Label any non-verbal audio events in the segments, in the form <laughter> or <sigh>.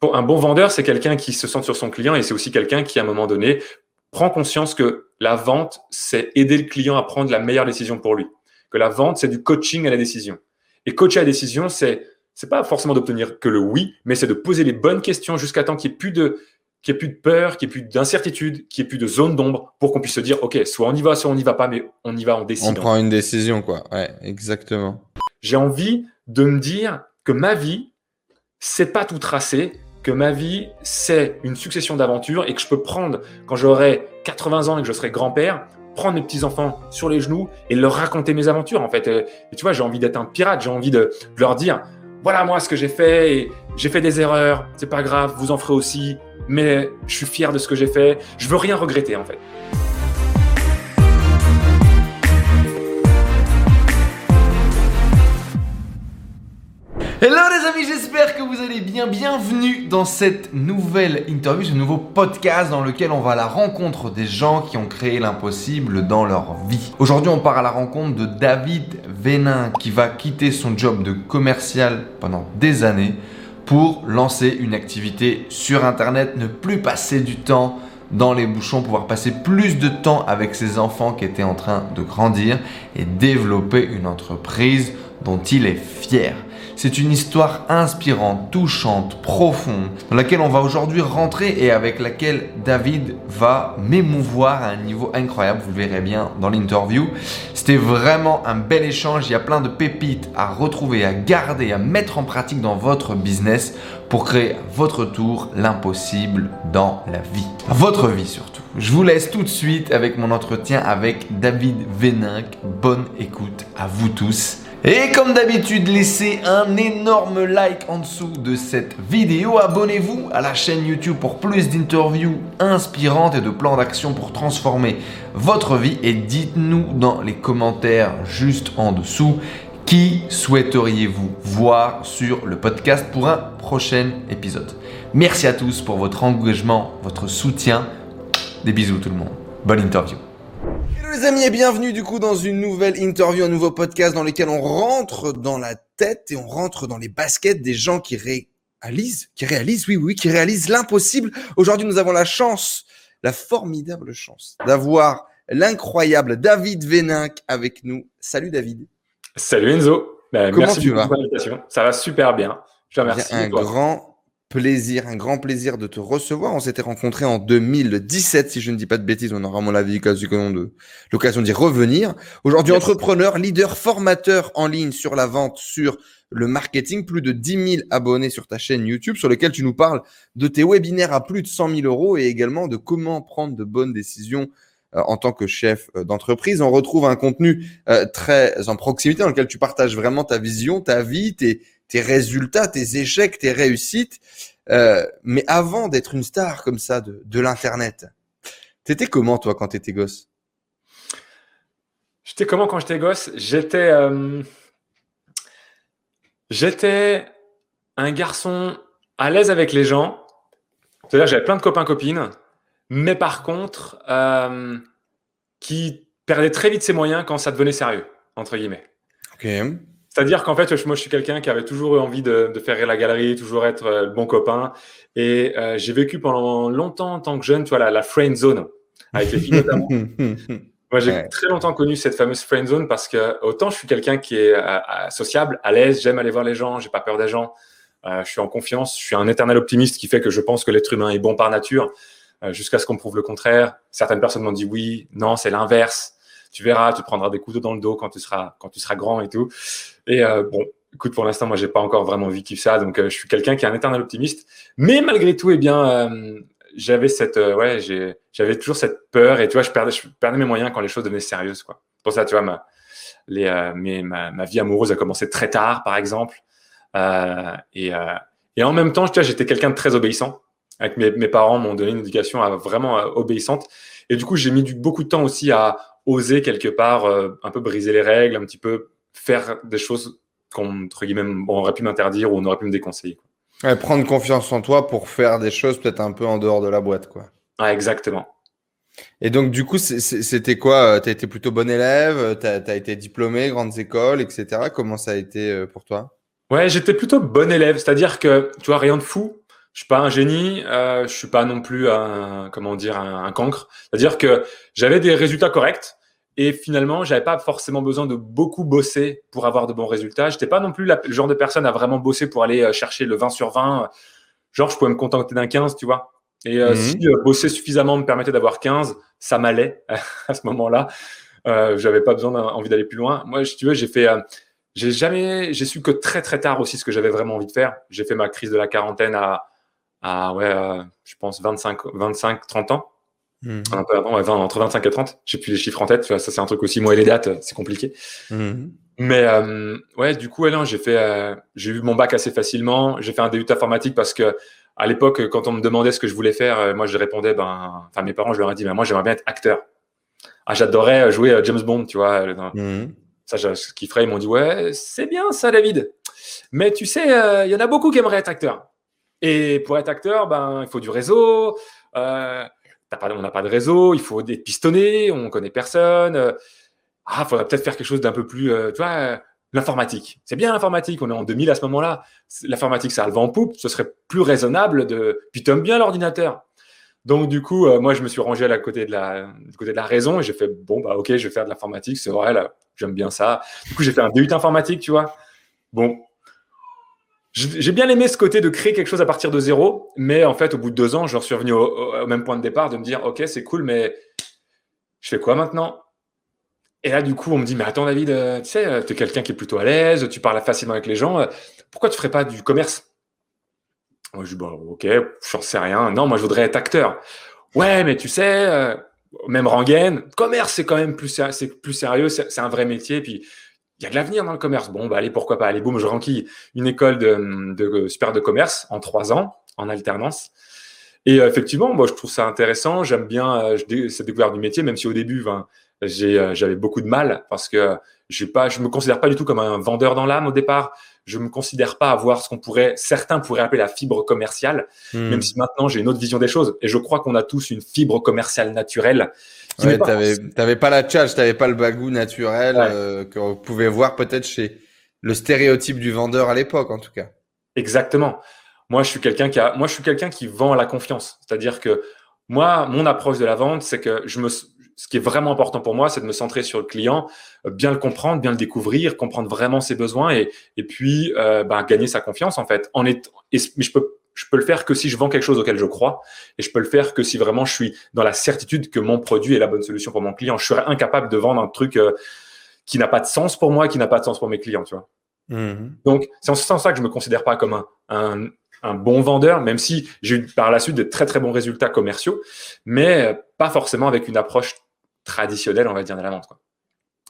pour un bon vendeur, c'est quelqu'un qui se sent sur son client et c'est aussi quelqu'un qui, à un moment donné, prend conscience que la vente, c'est aider le client à prendre la meilleure décision pour lui. Que la vente, c'est du coaching à la décision. Et coacher à la décision, c'est c'est pas forcément d'obtenir que le oui, mais c'est de poser les bonnes questions jusqu'à temps qu'il n'y ait plus de qu'il n'y ait plus de peur, qu'il n'y ait plus d'incertitude, qu'il n'y ait plus de zone d'ombre pour qu'on puisse se dire, OK, soit on y va, soit on n'y va pas, mais on y va, on décide. On prend une décision, quoi. Ouais, exactement. J'ai envie de me dire que ma vie, c'est pas tout tracé, que ma vie, c'est une succession d'aventures et que je peux prendre, quand j'aurai 80 ans et que je serai grand-père, prendre mes petits-enfants sur les genoux et leur raconter mes aventures, en fait. Et tu vois, j'ai envie d'être un pirate, j'ai envie de leur dire, voilà moi ce que j'ai fait et j'ai fait des erreurs, c'est pas grave, vous en ferez aussi, mais je suis fier de ce que j'ai fait, je veux rien regretter en fait. Hello les amis, j'espère que vous allez bien. Bienvenue dans cette nouvelle interview, ce nouveau podcast dans lequel on va à la rencontre des gens qui ont créé l'impossible dans leur vie. Aujourd'hui, on part à la rencontre de David Vénin qui va quitter son job de commercial pendant des années pour lancer une activité sur Internet, ne plus passer du temps dans les bouchons, pouvoir passer plus de temps avec ses enfants qui étaient en train de grandir et développer une entreprise dont il est fier. C'est une histoire inspirante, touchante, profonde, dans laquelle on va aujourd'hui rentrer et avec laquelle David va m'émouvoir à un niveau incroyable. Vous le verrez bien dans l'interview. C'était vraiment un bel échange. Il y a plein de pépites à retrouver, à garder, à mettre en pratique dans votre business pour créer à votre tour l'impossible dans la vie. Votre vie surtout. Je vous laisse tout de suite avec mon entretien avec David Véninck. Bonne écoute à vous tous. Et comme d'habitude, laissez un énorme like en dessous de cette vidéo. Abonnez-vous à la chaîne YouTube pour plus d'interviews inspirantes et de plans d'action pour transformer votre vie. Et dites-nous dans les commentaires juste en dessous qui souhaiteriez-vous voir sur le podcast pour un prochain épisode. Merci à tous pour votre engagement, votre soutien. Des bisous tout le monde. Bonne interview les amis et bienvenue du coup dans une nouvelle interview, un nouveau podcast dans lequel on rentre dans la tête et on rentre dans les baskets des gens qui réalisent, qui réalisent, oui, oui, qui réalisent l'impossible. Aujourd'hui, nous avons la chance, la formidable chance d'avoir l'incroyable David Véninck avec nous. Salut David. Salut Enzo. Ben, Comment merci tu vas Ça va super bien. Je te remercie. Un grand plaisir, un grand plaisir de te recevoir. On s'était rencontrés en 2017, si je ne dis pas de bêtises. On aura, mon avis, l'occasion d'y revenir. Aujourd'hui, entrepreneur, leader, formateur en ligne sur la vente, sur le marketing, plus de 10 000 abonnés sur ta chaîne YouTube, sur lequel tu nous parles de tes webinaires à plus de 100 000 euros et également de comment prendre de bonnes décisions euh, en tant que chef euh, d'entreprise. On retrouve un contenu euh, très en proximité dans lequel tu partages vraiment ta vision, ta vie, tes, tes résultats, tes échecs, tes réussites. Euh, mais avant d'être une star comme ça de, de l'Internet, t'étais comment toi quand t'étais gosse? J'étais comment quand j'étais gosse? J'étais euh, j'étais un garçon à l'aise avec les gens. C'est-à-dire j'avais plein de copains copines, mais par contre euh, qui perdait très vite ses moyens quand ça devenait sérieux entre guillemets. Ok. C'est-à-dire qu'en fait, moi, je suis quelqu'un qui avait toujours eu envie de, faire rire la galerie, toujours être euh, le bon copain. Et euh, j'ai vécu pendant longtemps, en tant que jeune, tu vois, la, la friend zone avec les filles notamment. <laughs> moi, j'ai très longtemps connu cette fameuse friend zone parce que autant je suis quelqu'un qui est euh, sociable, à l'aise, j'aime aller voir les gens, j'ai pas peur des gens, je suis en confiance, je suis un éternel optimiste qui fait que je pense que l'être humain est bon par nature, jusqu'à ce qu'on prouve le contraire. Certaines personnes m'ont dit oui, non, c'est l'inverse tu verras, tu prendras des couteaux dans le dos quand tu seras, quand tu seras grand et tout. Et euh, bon, écoute, pour l'instant, moi, j'ai pas encore vraiment vécu ça, donc euh, je suis quelqu'un qui est un éternel optimiste. Mais malgré tout, eh bien, euh, j'avais cette, ouais, j'avais toujours cette peur et tu vois, je perdais, je perdais mes moyens quand les choses devenaient sérieuses, quoi. Pour ça, tu vois, ma, les, ma, ma, vie amoureuse a commencé très tard, par exemple. et, et en même temps, tu vois, j'étais quelqu'un de très obéissant. Avec mes, mes parents m'ont donné une éducation vraiment obéissante. Et du coup, j'ai mis beaucoup de temps aussi à oser quelque part un peu briser les règles, un petit peu faire des choses qu'on entre guillemets on aurait pu m'interdire ou on aurait pu me déconseiller. prendre confiance en toi pour faire des choses peut-être un peu en dehors de la boîte, quoi. exactement. Et donc, du coup, c'était quoi euh, Tu as été plutôt bon élève Tu as, été diplômé, grandes écoles, etc. Comment ça a été euh, pour toi? Ouais, j'étais plutôt bon élève. C'est-à-dire que, tu vois, rien de fou. Je suis pas un génie, euh, je suis pas non plus un comment dire un, cancre. C'est-à-dire que j'avais des résultats corrects et finalement j'avais pas forcément besoin de beaucoup bosser pour avoir de bons résultats. J'étais pas non plus le genre de personne à vraiment bosser pour aller euh, chercher le 20 sur 20. Genre je pouvais me contenter d'un 15, tu vois. Et euh, mhm. si euh, bosser suffisamment me permettait d'avoir 15, ça m'allait <laughs> à ce moment-là. Euh, j'avais pas besoin d'envie d'aller plus loin. Moi, si tu veux, j'ai fait j'ai jamais j'ai su que très très tard aussi ce que j'avais vraiment envie de faire. J'ai fait ma crise de la quarantaine à à ouais, je pense 25, 25, 30 ans. Mmh. Un peu avant, entre 25 et 30. J'ai plus les chiffres en tête. Ça, c'est un truc aussi. Moi et les dates, c'est compliqué. Mmh. Mais euh, ouais, du coup, j'ai fait, euh, j'ai eu mon bac assez facilement. J'ai fait un DUT informatique parce que à l'époque, quand on me demandait ce que je voulais faire, moi, je répondais, ben, enfin, mes parents, je leur ai dit, ben, moi, j'aimerais bien être acteur. Ah, j'adorais jouer James Bond, tu vois. Mmh. Ça, ce qu'ils feraient, ils m'ont dit, ouais, c'est bien ça, David. Mais tu sais, il y en a beaucoup qui aimeraient être acteur. Et pour être acteur, ben, il faut du réseau. Euh, on n'a pas de réseau, il faut des pistonnés, on connaît personne. Euh, ah, faudrait peut-être faire quelque chose d'un peu plus, euh, tu vois, euh, l'informatique. C'est bien l'informatique, on est en 2000 à ce moment-là. L'informatique, ça a le vent en poupe, ce serait plus raisonnable de. Puis tu aimes bien l'ordinateur. Donc, du coup, moi, je me suis rangé à la côté de la, côté de la raison et j'ai fait, bon, bah, ok, je vais faire de l'informatique, c'est vrai, j'aime bien ça. Du coup, j'ai fait un DUT informatique, tu vois. Bon, j'ai bien aimé ce côté de créer quelque chose à partir de zéro, mais en fait, au bout de deux ans, je suis revenu au, même point de départ de me dire, OK, c'est cool, mais je fais quoi maintenant? Et là, du coup, on me dit, mais attends, David, euh, tu sais, euh, tu es quelqu'un qui est plutôt à l'aise, tu parles facilement avec les gens, euh, pourquoi tu ne ferais pas du commerce? Je dis, bon, OK, j'en sais rien. Non, moi, je voudrais être acteur. Ouais, mais tu sais, même rengaine, commerce, c'est quand même plus, plus sérieux, c'est un vrai métier, puis il y a de l'avenir dans le commerce. Bon, bah allez, pourquoi pas? Allez, boum, je renquille une école de, de, super de commerce en trois ans, en alternance. Et euh, effectivement, moi, je trouve ça intéressant. J'aime bien euh, cette découverte du métier, même si au début, ben, euh, j'avais beaucoup de mal parce que je me considère pas du tout comme un vendeur dans l'âme au départ. Je me considère pas avoir ce qu'on pourrait, certains pourraient appeler la fibre commerciale, hmm. même si maintenant j'ai une autre vision des choses. Et je crois qu'on a tous une fibre commerciale naturelle Ouais, t'avais, pas la tu t'avais pas le bagou naturel euh, qu'on pouvait voir peut-être chez le stéréotype du vendeur à l'époque, en tout cas. Exactement. Moi, je suis quelqu'un qui a, moi, je suis quelqu'un qui vend à la confiance. C'est-à-dire que moi, mon approche de la vente, c'est que je me, ce qui est vraiment important pour moi, c'est de me centrer sur le client, euh, bien le comprendre, bien le découvrir, comprendre vraiment ses besoins et, et puis euh, ben, gagner sa confiance en fait. En est, mais je peux je peux le faire que si je vends quelque chose auquel je crois et je peux le faire que si vraiment je suis dans la certitude que mon produit est la bonne solution pour mon client. Je serais incapable de vendre un truc euh, qui n'a pas de sens pour moi, qui n'a pas de sens pour mes clients, tu vois. Mmh. Donc, c'est en ce sens-là que je me considère pas comme un, un, bon vendeur, même si j'ai eu par la suite de très très bons résultats commerciaux, mais pas forcément avec une approche traditionnelle, on va dire, de la vente. Quoi.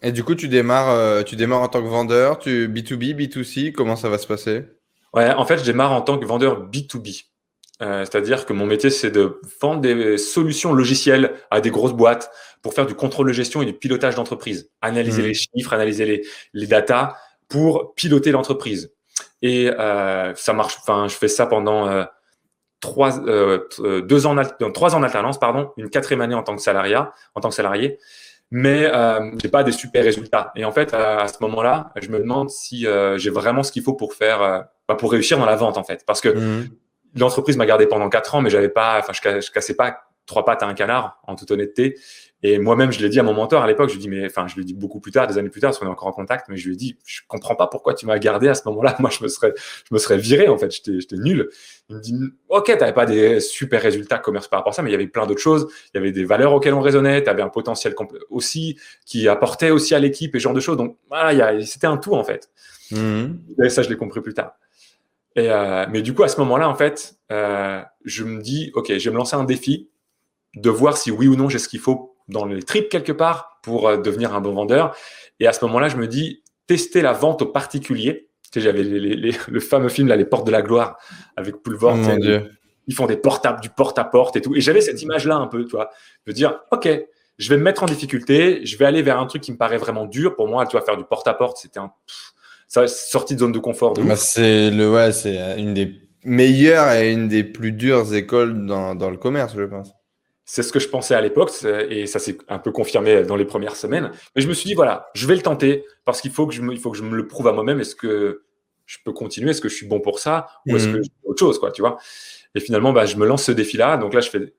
Et du coup, tu démarres, euh, tu démarres en tant que vendeur, tu B2B, B2C, comment ça va se passer? Ouais, en fait, je démarre en tant que vendeur B2B. Euh, c'est-à-dire que mon métier, c'est de vendre des solutions logicielles à des grosses boîtes pour faire du contrôle de gestion et du pilotage d'entreprise. Analyser mmh. les chiffres, analyser les, les datas pour piloter l'entreprise. Et euh, ça marche. Enfin, je fais ça pendant euh, trois, euh, euh deux ans, trois ans d'alternance, pardon, une quatrième année en tant que salariat, en tant que salarié mais euh, j'ai pas des super résultats. Et en fait, à, ce moment-là, je me demande si euh, j'ai vraiment ce qu'il faut pour faire, euh, bah, pour réussir dans la vente en fait, parce que mmh. l'entreprise m'a gardé pendant quatre ans, mais j'avais pas, enfin, je, je cassais pas trois pattes à un canard, en toute honnêteté. Et moi-même, je l'ai dit à mon mentor à l'époque, je lui dis, mais enfin, je lui dit beaucoup plus tard, des années plus tard, parce qu'on est encore en contact, mais je lui ai dit, je comprends pas pourquoi tu m'as gardé à ce moment-là. <laughs> Moi, je me serais, je me serais viré, en fait, j'étais nul. Il me dit, OK, t'avais pas des super résultats commerce par rapport à ça, mais il y avait plein d'autres choses. Il y avait des valeurs auxquelles on raisonnait, tu avais un potentiel aussi qui apportait aussi à l'équipe et ce genre de choses. Donc, voilà, c'était un tout, en fait. Mmh. Et ça, je l'ai compris plus tard. Et, euh, mais du coup, à ce moment-là, en fait, euh, je me dis, OK, je vais me lancer un défi de voir si oui ou non j'ai ce qu'il faut dans les tripes quelque part pour euh, devenir un bon vendeur. Et à ce moment-là, je me dis, tester la vente au particulier. Tu sais, j'avais <laughs> le fameux film, là, Les Portes de la Gloire, avec Poulvord. Oh ils font des portes du porte-à-porte et tout. Et j'avais cette image-là un peu, tu vois, de dire, OK, je vais me mettre en difficulté, je vais aller vers un truc qui me paraît vraiment dur. Pour moi, tu vois, faire du porte-à-porte, c'était un... Ça, sortie de zone de confort. Bah, c'est le, ouais, c'est une des meilleures et une des plus dures écoles dans, dans le commerce, je pense. C'est ce que je pensais à l'époque et ça s'est un peu confirmé dans les premières semaines. Mais je me suis dit, voilà, je vais le tenter parce qu'il faut, que je me, il faut que je me le prouve à moi-même. Est-ce que je peux continuer Est-ce que je suis bon pour ça Ou est-ce que mhm. je fais autre chose quoi, tu vois Et finalement, bah, je me lance ce défi-là. Donc là, je fais,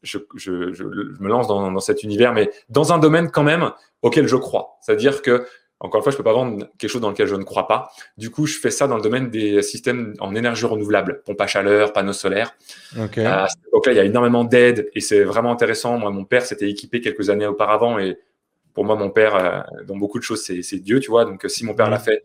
je, je, je, me lance dans, dans, cet univers, mais dans un domaine quand même auquel je crois. C'est-à-dire que encore une fois, je peux pas vendre quelque chose dans lequel je ne crois pas. Du coup, je fais ça dans le domaine des systèmes en énergie renouvelable, pompe à chaleur, panneaux solaires. Okay. Donc là, il y a énormément d'aides et c'est vraiment intéressant. Moi, mon père s'était équipé quelques années auparavant et pour moi, mon père, euh, dans beaucoup de choses, c'est Dieu, tu vois. Donc, si mon père l'a mmh. fait,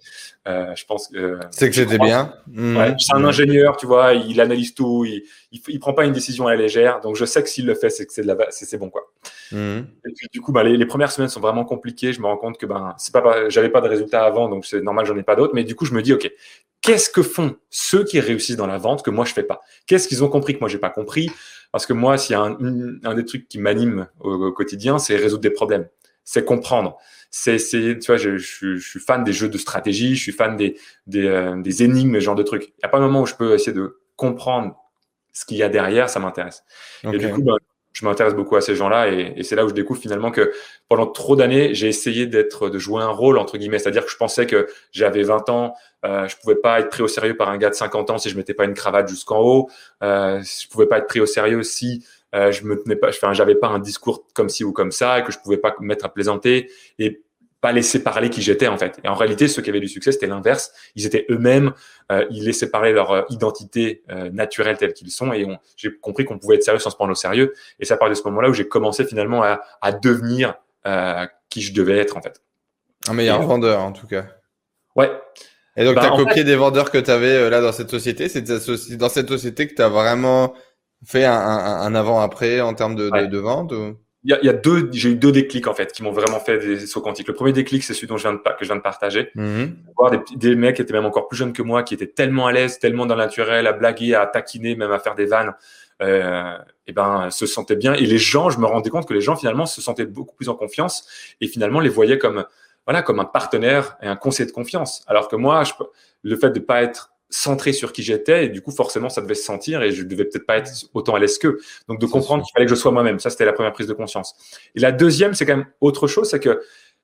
euh, je pense que. c'est que j'étais bien. Mmh. Ouais, c'est un ingénieur, tu vois. Il analyse tout. Il, il, prend pas une décision à la légère. Donc, je sais que s'il le fait, c'est que c'est c'est bon, quoi. Mmh. Et puis, du coup, bah, les, les, premières semaines sont vraiment compliquées. Je me rends compte que ben, c'est pas, j'avais pas de résultats avant, donc c'est normal, j'en ai pas d'autres. Mais du coup, je me dis, ok, qu'est-ce que font ceux qui réussissent dans la vente que moi je fais pas? Qu'est-ce qu'ils ont compris que moi j'ai pas compris? Parce que moi, s'il y a un, un, des trucs qui m'anime au, au quotidien, c'est résoudre des problèmes c'est comprendre. C'est, tu vois, je, je, je, suis fan des jeux de stratégie, je suis fan des, des, euh, des énigmes, ce genre de trucs. Il n'y a pas un moment où je peux essayer de comprendre ce qu'il y a derrière, ça m'intéresse. Et du coup, ben, je m'intéresse beaucoup à ces gens-là et, et c'est là où je découvre finalement que pendant trop d'années, j'ai essayé d'être, de jouer un rôle entre guillemets, c'est-à-dire que je pensais que j'avais 20 ans, euh, je pouvais pas être pris au sérieux par un gars de 50 ans si je mettais pas une cravate jusqu'en haut, euh, je pouvais pas être pris au sérieux si euh, je me tenais pas, enfin, j'avais pas un discours comme ci ou comme ça et que je pouvais pas me mettre à plaisanter et pas laisser parler qui j'étais en fait. Et en réalité, ceux qui avaient du succès, c'était l'inverse. Ils étaient eux-mêmes, euh, ils laissaient parler leur euh, identité euh, naturelle telle qu'ils sont. Et j'ai compris qu'on pouvait être sérieux sans se prendre au sérieux. Et à partir de ce moment-là où j'ai commencé finalement à, à devenir qui je devais être en fait. Un meilleur vendeur en tout cas. Ouais. Et donc, bah, tu as copié des vendeurs que tu avais là dans cette société. C'est dans cette société que tu as vraiment fait un, un, un avant-après en termes de, de, de vente ou... il y, a, il y a deux, j'ai eu deux déclics en fait qui m'ont vraiment fait des sauts quantiques. Le premier déclic, c'est celui dont je viens de, que je viens de partager. Mm-hmm. Voir des, des mecs qui étaient même encore plus jeunes que moi, qui étaient tellement à l'aise, tellement dans le naturel, à blaguer, à taquiner, même à faire des vannes, euh, et ben se sentaient bien. Et les gens, je me rendais compte que les gens finalement se sentaient beaucoup plus en confiance et finalement les voyaient comme voilà comme un partenaire et un conseiller de confiance. Alors que moi, je, le fait de pas être centré sur qui j'étais et du coup forcément ça devait se sentir et je devais peut-être pas être autant à l'aise qu'eux. Donc de comprendre qu'il fallait que je sois moi-même, ça c'était la première prise de conscience. Et la deuxième, c'est quand même autre chose, c'est que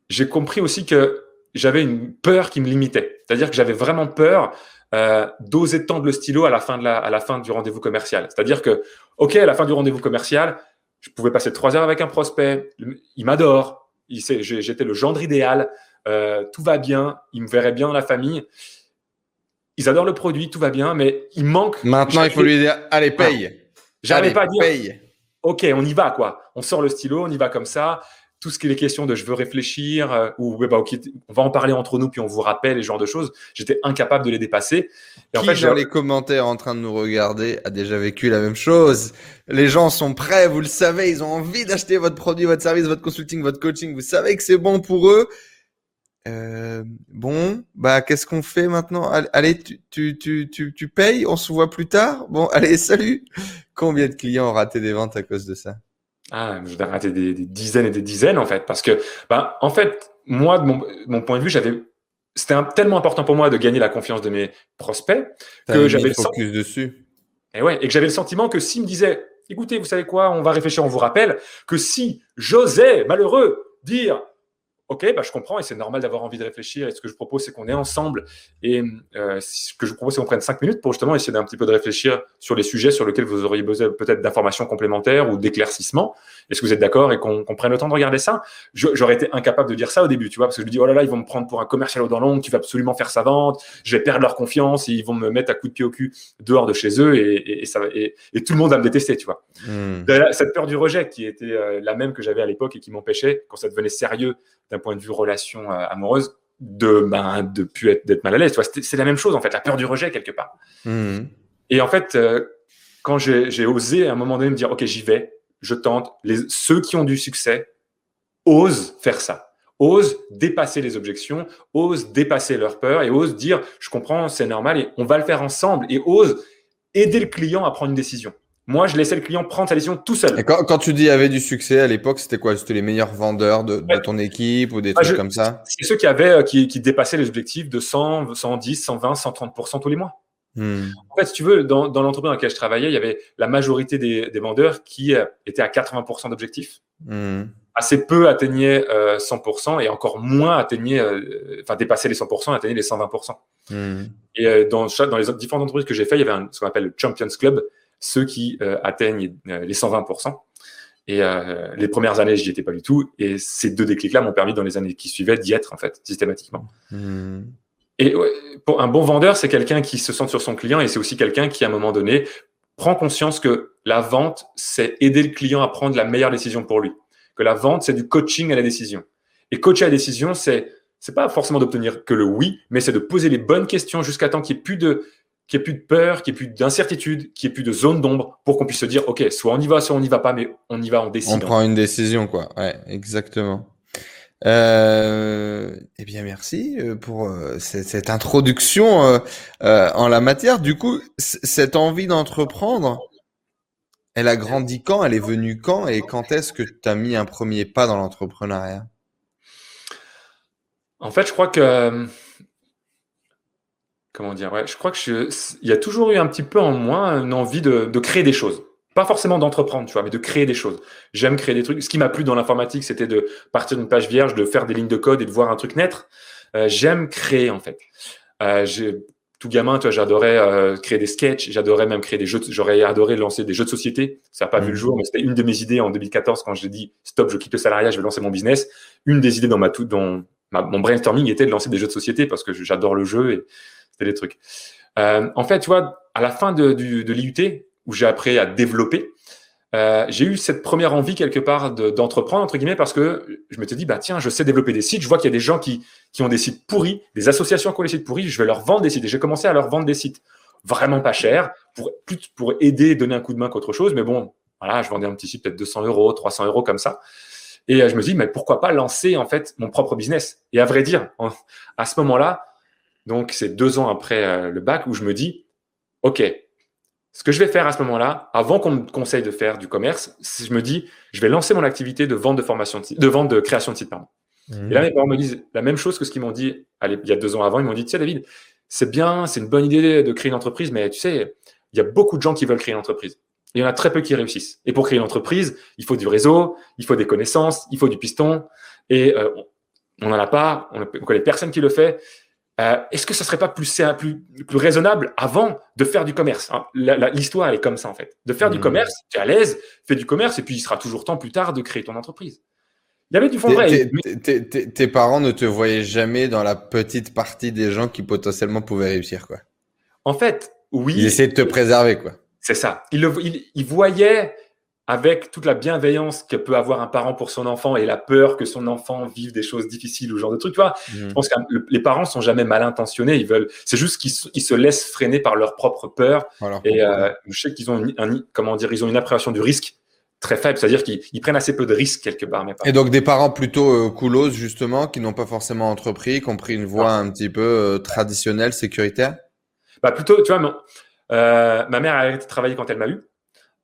j'ai compris aussi que j'avais une peur qui me limitait. C'est-à-dire que j'avais vraiment peur euh, d'oser tendre le stylo à la fin de la, à la fin du rendez-vous commercial. C'est-à-dire que, ok, à la fin du rendez-vous commercial, je pouvais passer trois heures avec un prospect, il m'adore, j'étais le gendre idéal, euh, tout va bien, il me verrait bien dans la famille ils adorent le produit, tout va bien, mais il manque. Maintenant, il faut lui dire allez, paye. J'arrivais pas dire paye. Ok, on y va, quoi. On sort le stylo, on y va comme ça. Tout ce qui est les questions de je veux réfléchir, euh, ou bah, okay, on va en parler entre nous, puis on vous rappelle, les genres de choses, j'étais incapable de les dépasser. Et en fait, dans les commentaires en train de nous regarder a déjà vécu la même chose? Les gens sont prêts, vous le savez, ils ont envie d'acheter votre produit, votre service, votre consulting, votre coaching. Vous savez que c'est bon pour eux euh, bon, bah qu'est-ce qu'on fait maintenant? Allez, tu, tu, tu, tu, tu payes, on se voit plus tard? Bon, <laughs> allez, salut. Combien de clients ont raté des ventes à cause de ça? Ah, je vais rater des, des, dizaines et des dizaines en fait, parce que, bah, en fait, moi, de mon, mon point de vue, j'avais, c'était tellement important pour moi de gagner la confiance de mes prospects que j'avais le focus dessus. Et ouais, et que j'avais le sentiment que s'ils me disaient, écoutez, vous savez quoi, on va réfléchir, on vous rappelle, que si j'osais, malheureux, dire Ok, bah, je comprends et c'est normal d'avoir envie de réfléchir. Et ce que je propose, c'est qu'on est ensemble. Et euh, ce que je propose, c'est qu'on prenne cinq minutes pour justement essayer d'un petit peu de réfléchir sur les sujets sur lesquels vous auriez besoin peut-être d'informations complémentaires ou d'éclaircissements. Est-ce que vous êtes d'accord et qu'on prenne le temps de regarder ça? J'aurais été incapable de dire ça au début, tu vois, parce que je me dis, oh là là, ils vont me prendre pour un commercial au dents longues qui va absolument faire sa vente. Je vais perdre leur confiance et ils vont me mettre à coup de pied au cul dehors de chez eux et, et, ça, et, et tout le monde va me détester, tu vois. Hmm. Cette peur du rejet qui était euh, la même que j'avais à l'époque et qui m'empêchait, quand ça devenait sérieux d'un point de vue relation euh, amoureuse, de ben de plus être d'être mal à l'aise. C'est la même chose en fait, la peur du rejet quelque part. Mmh. Et en fait, euh, quand j'ai osé à un moment donné me dire ok j'y vais, je tente. Les, ceux qui ont du succès osent faire ça, osent dépasser les objections, osent dépasser leur peur et osent dire je comprends, c'est normal et on va le faire ensemble et osent aider le client à prendre une décision. Moi, je laissais le client prendre sa décision tout seul. Et quand, quand tu dis avait du succès à l'époque, c'était quoi? C'était les meilleurs vendeurs de, de, ton équipe ou des ah, trucs comme ça? C'est ceux qui avaient, euh, qui, qui, dépassaient les objectifs de 100, 110, 120, 130% tous les mois. Hmm. En fait, si tu veux, dans, dans l'entreprise dans laquelle je travaillais, il y avait la majorité des, des vendeurs qui euh, étaient à 80% d'objectifs. Hmm. Assez peu atteignaient euh, 100% et encore moins atteignaient, euh, enfin dépassaient les 100%, atteignaient les 120%. Hmm. Et euh, dans, dans les différentes entreprises que j'ai fait, il y avait un, ce qu'on appelle le Champions Club ceux qui atteignent les 120%. Et les premières années, j'y étais pas du tout. Et ces deux déclics-là m'ont permis, dans les années qui suivaient, d'y être, en fait, systématiquement. Hmm. Et pour un bon vendeur, c'est quelqu'un qui se sent sur son client et c'est aussi quelqu'un qui, à un moment donné, prend conscience que la vente, c'est aider le client à prendre la meilleure décision pour lui. Que la vente, c'est du coaching à la décision. Et coacher à la décision, c'est c'est pas forcément d'obtenir que le oui, mais c'est de poser les bonnes questions jusqu'à temps qu'il n'y ait plus de qu'il ait plus de peur, qu'il n'y ait plus d'incertitude, qu'il n'y ait plus de zone d'ombre pour qu'on puisse se dire, OK, soit on y va, soit on n'y va pas, mais on y va, on décide. On prend une décision, quoi. Ouais, exactement. Euh, eh bien, merci euh, pour euh, cette, introduction euh, en la matière. Du coup, cette envie d'entreprendre, elle a grandi quand? Elle est venue quand? Et quand est-ce que tu as mis un premier pas dans l'entrepreneuriat? En fait, je crois que comment dire ouais, je crois que je, il y a toujours eu un petit peu en moi une envie de, de créer des choses pas forcément d'entreprendre, tu vois, mais de créer des choses. J'aime créer des trucs. Ce qui m'a plu dans l'informatique, c'était de partir d'une page vierge, de faire des lignes de code et de voir un truc naître. Euh, j'aime créer, en fait. Euh, tout gamin, tu vois, j'adorais euh, créer des sketchs, j'adorais même créer des jeux. J'aurais adoré lancer des jeux de société. Ça n'a pas vu le mmh. jour, mais c'était une de mes idées en 2014 quand j'ai dit stop, je quitte le salariat, je vais lancer mon business. Une des idées dans ma tout, dans mon brainstorming était de lancer des jeux de société parce que j'adore le jeu et c'était des trucs. en fait, tu vois, à la fin de, de l'IUT, où j'ai appris à développer, euh, j'ai eu cette première envie quelque part d'entreprendre, entre guillemets, parce que je me suis dit, bah, tiens, je sais développer des sites. Je vois qu'il y a des gens qui, qui ont des sites pourris, des associations qui ont des sites pourris. Je vais leur vendre des sites. Et j'ai commencé à leur vendre des sites vraiment pas chers pour, plus pour aider, donner un coup de main qu'autre chose. Mais bon, voilà, je vendais un petit site peut-être 200 euros, 300 euros comme ça. Et euh, je me dis, mais pourquoi pas lancer en fait mon propre business? Et à vrai dire, à ce moment-là, donc c'est deux ans après euh, le bac où je me dis, OK, ce que je vais faire à ce moment-là, avant qu'on me conseille de faire du commerce, je me dis, je vais lancer mon activité de vente de formation de, de vente de création de site. Pardon. Et là, mes parents me disent la même chose que ce qu'ils m'ont dit il y a deux ans avant. Ils m'ont dit, tu sais, David, c'est bien, c'est une bonne idée de créer une entreprise, mais tu sais, il y a beaucoup de gens qui veulent créer une entreprise. il y en a très peu qui réussissent. Et pour créer une entreprise, il faut du réseau, il faut des connaissances, il faut du piston. Et euh, on n'en a pas, on connaît personne qui le fait. Euh, est-ce que ça serait pas plus, plus, plus raisonnable avant de faire du commerce hein? L'histoire, elle est comme ça, en fait. De faire du mmh. commerce, tu es à l'aise, fais du commerce, et puis il sera toujours temps plus tard de créer ton entreprise. Il y avait du fond vrai. Tes parents ne te voyaient jamais dans la petite partie des gens qui potentiellement pouvaient réussir, quoi. En fait, oui. Ils essaient de te préserver, quoi. C'est ça. Ils, ils voyaient avec toute la bienveillance que peut avoir un parent pour son enfant et la peur que son enfant vive des choses difficiles ou ce genre de trucs, tu vois. Mmh. Je pense que les parents sont jamais mal intentionnés, ils veulent, c'est juste qu'ils se laissent freiner par leur propre peur. et euh, je sais qu'ils ont un, comment dire, ils ont une appréhension du risque très faible, c'est-à-dire qu'ils prennent assez peu de risques quelque part. Mais et donc des parents plutôt euh, coolos justement, qui n'ont pas forcément entrepris, qui ont pris une voie un petit peu euh, traditionnelle, sécuritaire? Bah plutôt, tu vois, euh, ma mère a arrêté de travailler quand elle m'a eu.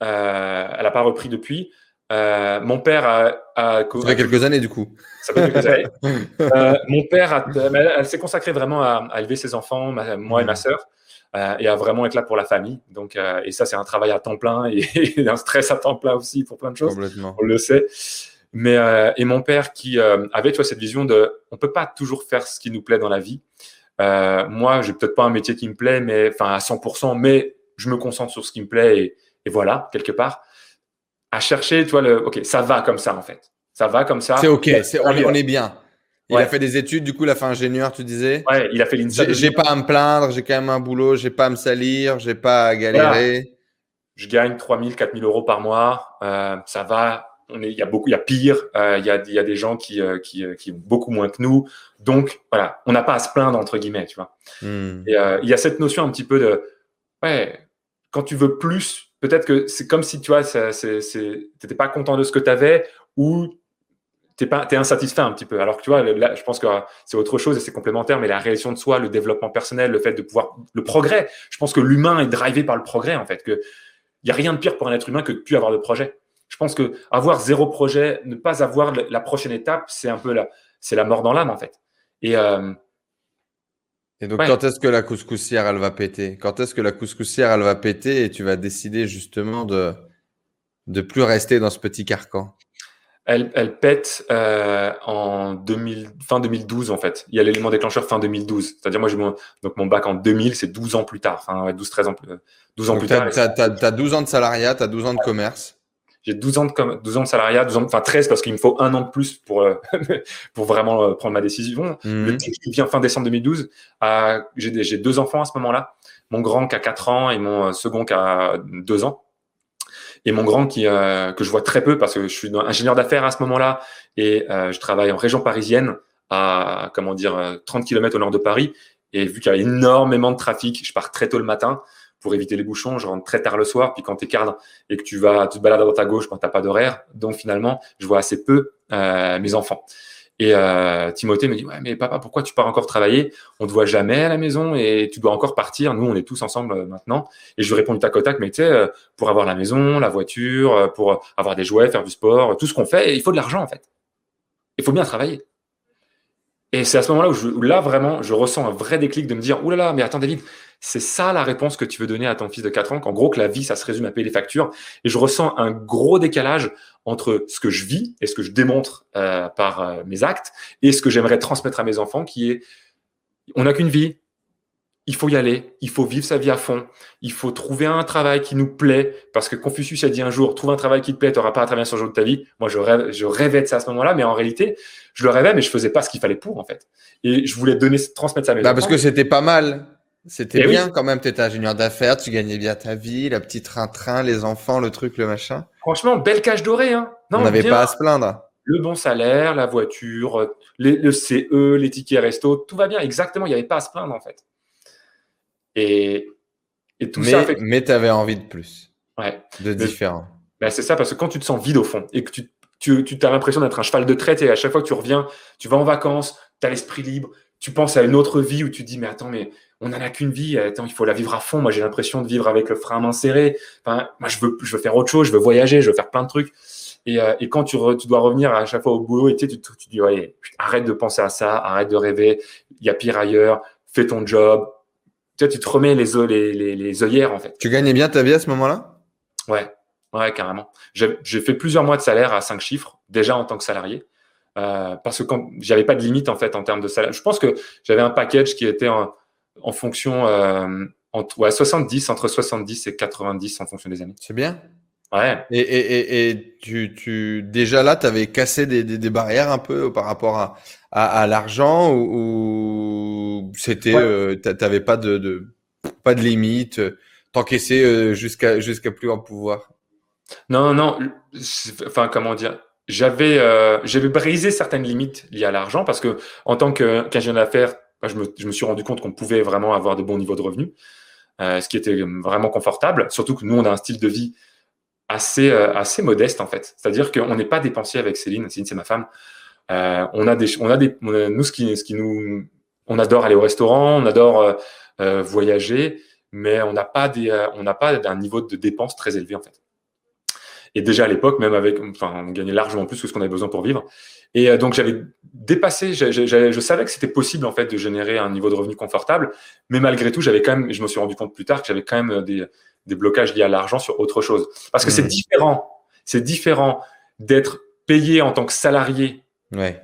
Euh, elle n'a pas repris depuis. Euh, mon père a, a, Ça fait quelques années du coup. Ça fait quelques années. <laughs> euh, mon père, a, elle, s'est consacrée vraiment à, à, élever ses enfants, moi et ma sœur, euh, et à vraiment être là pour la famille. Donc, euh, et ça, c'est un travail à temps plein et, <laughs> et, un stress à temps plein aussi pour plein de choses. On le sait. Mais euh, et mon père qui avait, tu vois, cette vision de, on peut pas toujours faire ce qui nous plaît dans la vie. moi, j'ai peut-être pas un métier qui me plaît, mais enfin à 100%, mais je me concentre sur ce qui me plaît et et voilà, quelque part, à chercher, tu vois, le, ok, ça va comme ça en fait. Ça va comme ça. C'est ok, on, est bien. Il a fait des études, du coup, il a fait ingénieur, tu disais Ouais, il a fait l'INSA. J'ai pas à me plaindre, j'ai quand même un boulot, j'ai pas à me salir, j'ai pas à galérer. Je gagne 3000, 4000 euros par mois. Euh, ça va. On est, il y a beaucoup, il y a pire. Euh, il, y a, il y a des gens qui, euh, qui, qui ont beaucoup moins que nous. Donc, voilà, on n'a pas à se plaindre, entre guillemets, tu vois. Hmm. Et euh, il y a cette notion un petit peu de, ouais, quand tu veux plus, peut-être que c'est comme si tu vois, n'étais pas content de ce que tu avais ou tu es insatisfait un petit peu. Alors que tu vois, je pense que c'est autre chose et c'est complémentaire, mais la réalisation de soi, le développement personnel, le fait de pouvoir, le progrès. Je pense que l'humain est drivé par le progrès en fait. Il y a rien de pire pour un être humain que de plus avoir de projet. Je pense que avoir zéro projet, ne pas avoir la prochaine étape, c'est un peu la, la mort dans l'âme en fait. Et euh, et donc, quand est-ce que la couscoussière, elle va péter? Quand est-ce que la couscoussière, elle va péter et tu vas décider justement de de plus rester dans ce petit carcan? Elle, elle pète euh, en 2000, fin 2012 en fait. Il y a l'élément déclencheur fin 2012. C'est-à-dire moi j'ai mon donc mon bac en 2000, c'est 12 ans plus tard. Enfin 12 13 ans 12 ans plus tard. Tu as, 12 ans de salariat, tu as 12 ans de commerce. J'ai 12 ans de 12 ans de salariat, 12 ans, enfin 13 parce qu'il me faut un an de plus pour euh, <laughs> pour vraiment euh, prendre ma décision. Le mhm. titre vient fin décembre 2012, j'ai deux enfants à ce moment-là. Mon grand qui a 4 ans et mon second qui a 2 ans et mon grand qui euh, que je vois très peu parce que je suis ingénieur d'affaires à ce moment-là et euh, je travaille en région parisienne à comment dire 30 km au nord de Paris et vu qu'il y a énormément de trafic, je pars très tôt le matin pour éviter les bouchons, je rentre très tard le soir puis quand tu es cadre et que tu vas tu te balades à droite à gauche quand tu pas d'horaire, donc finalement, je vois assez peu euh, mes enfants. Et euh, Timothée me dit ouais mais papa pourquoi tu pars encore travailler? On te voit jamais à la maison et tu dois encore partir. Nous on est tous ensemble euh, maintenant. Et je lui réponds du tac au tac mais tu sais pour avoir la maison, la voiture, pour avoir des jouets, faire du sport, tout ce qu'on fait, il faut de l'argent en fait. Il faut bien travailler. Et c'est à ce moment-là où, là vraiment je ressens un vrai déclic de me dire oulala mais attends David c'est ça la réponse que tu veux donner à ton fils de 4 ans, qu'en gros que la vie, ça se résume à payer les factures. Et je ressens un gros décalage entre ce que je vis et ce que je démontre euh, par euh, mes actes et ce que j'aimerais transmettre à mes enfants, qui est, on n'a qu'une vie, il faut y aller, il faut vivre sa vie à fond, il faut trouver un travail qui nous plaît, parce que Confucius a dit un jour, trouve un travail qui te plaît, tu n'auras pas à travailler sur le jour de ta vie. Moi, je, rêve, je rêvais de ça à ce moment-là, mais en réalité, je le rêvais, mais je faisais pas ce qu'il fallait pour, en fait. Et je voulais donner, transmettre ça à mes bah, Parce que c'était pas mal. C'était eh bien quand même, tu étais ingénieur d'affaires, tu gagnais bien ta vie, la petite train-train, les enfants, le truc, le machin. Franchement, belle cage dorée. Hein. On n'avait pas à se plaindre. Le bon salaire, la voiture, le CE, les tickets resto, tout va bien. Exactement, il n'y avait pas à se plaindre en fait. Et, et tout mais, ça Mais tu avais envie de plus. Ouais. De différent. Ben c'est ça, parce que quand tu te sens vide au fond et que tu, tu, tu as l'impression d'être un cheval de traite et à chaque fois que tu reviens, tu vas en vacances, tu as l'esprit libre, tu penses à une autre vie où tu te dis, mais attends, mais on n'en a qu'une vie, attends, il faut la vivre à fond. Moi, j'ai l'impression de vivre avec le frein à main serré. Enfin, moi, je veux, je veux faire autre chose, je veux voyager, je veux faire plein de trucs. Et, euh, et quand tu, tu, dois revenir à chaque fois au boulot, et tu, tu, tu dis, ouais, arrête de penser à ça, arrête de rêver, il y a pire ailleurs, fais ton job. Tu, tu te remets les, les, les, les œillères, en fait. Tu gagnais bien ta vie à ce moment-là? Ouais, ouais, carrément. J'ai fait plusieurs mois de salaire à cinq chiffres, déjà en tant que salarié. Euh, parce que quand j'avais pas de limite en fait en termes de salaire. Je pense que j'avais un package qui était en, en fonction euh, entre ouais, 70 entre 70 et 90 en fonction des années. C'est bien. Ouais. Et, et, et, tu, tu déjà là, tu avais cassé des, des, des, barrières un peu par rapport à, à, à l'argent ou, c'était ouais. euh, t'avais pas de, de, pas de limite, t'encaissais euh, jusqu'à jusqu'à plus en pouvoir? Non non, enfin comment dire, j'avais euh, j'avais brisé certaines limites liées à l'argent parce que en tant qu'ingénieur d'affaires, je, me, suis rendu compte qu'on pouvait vraiment avoir de bons niveaux de revenus, euh, ce qui était vraiment confortable. Surtout que nous, on a un style de vie assez euh, assez modeste en fait. C'est-à-dire qu'on n'est pas dépensier avec Céline. Céline, c'est ma femme. Euh, on a des on a des nous ce qui ce qui nous on adore aller au restaurant, on adore euh, euh, voyager, mais on n'a pas des on n'a pas un niveau de dépenses très élevé en fait. Et déjà à l'époque, même avec, enfin, on gagnait largement plus que ce qu'on avait besoin pour vivre. Et euh, donc j'avais dépassé, je savais que c'était possible en fait de générer un niveau de revenu confortable, mais malgré tout, j'avais quand même, je me suis rendu compte plus tard que j'avais quand même euh, des, des blocages liés à l'argent sur autre chose. Parce que mmh. c'est différent, c'est différent d'être payé en tant que salarié ouais.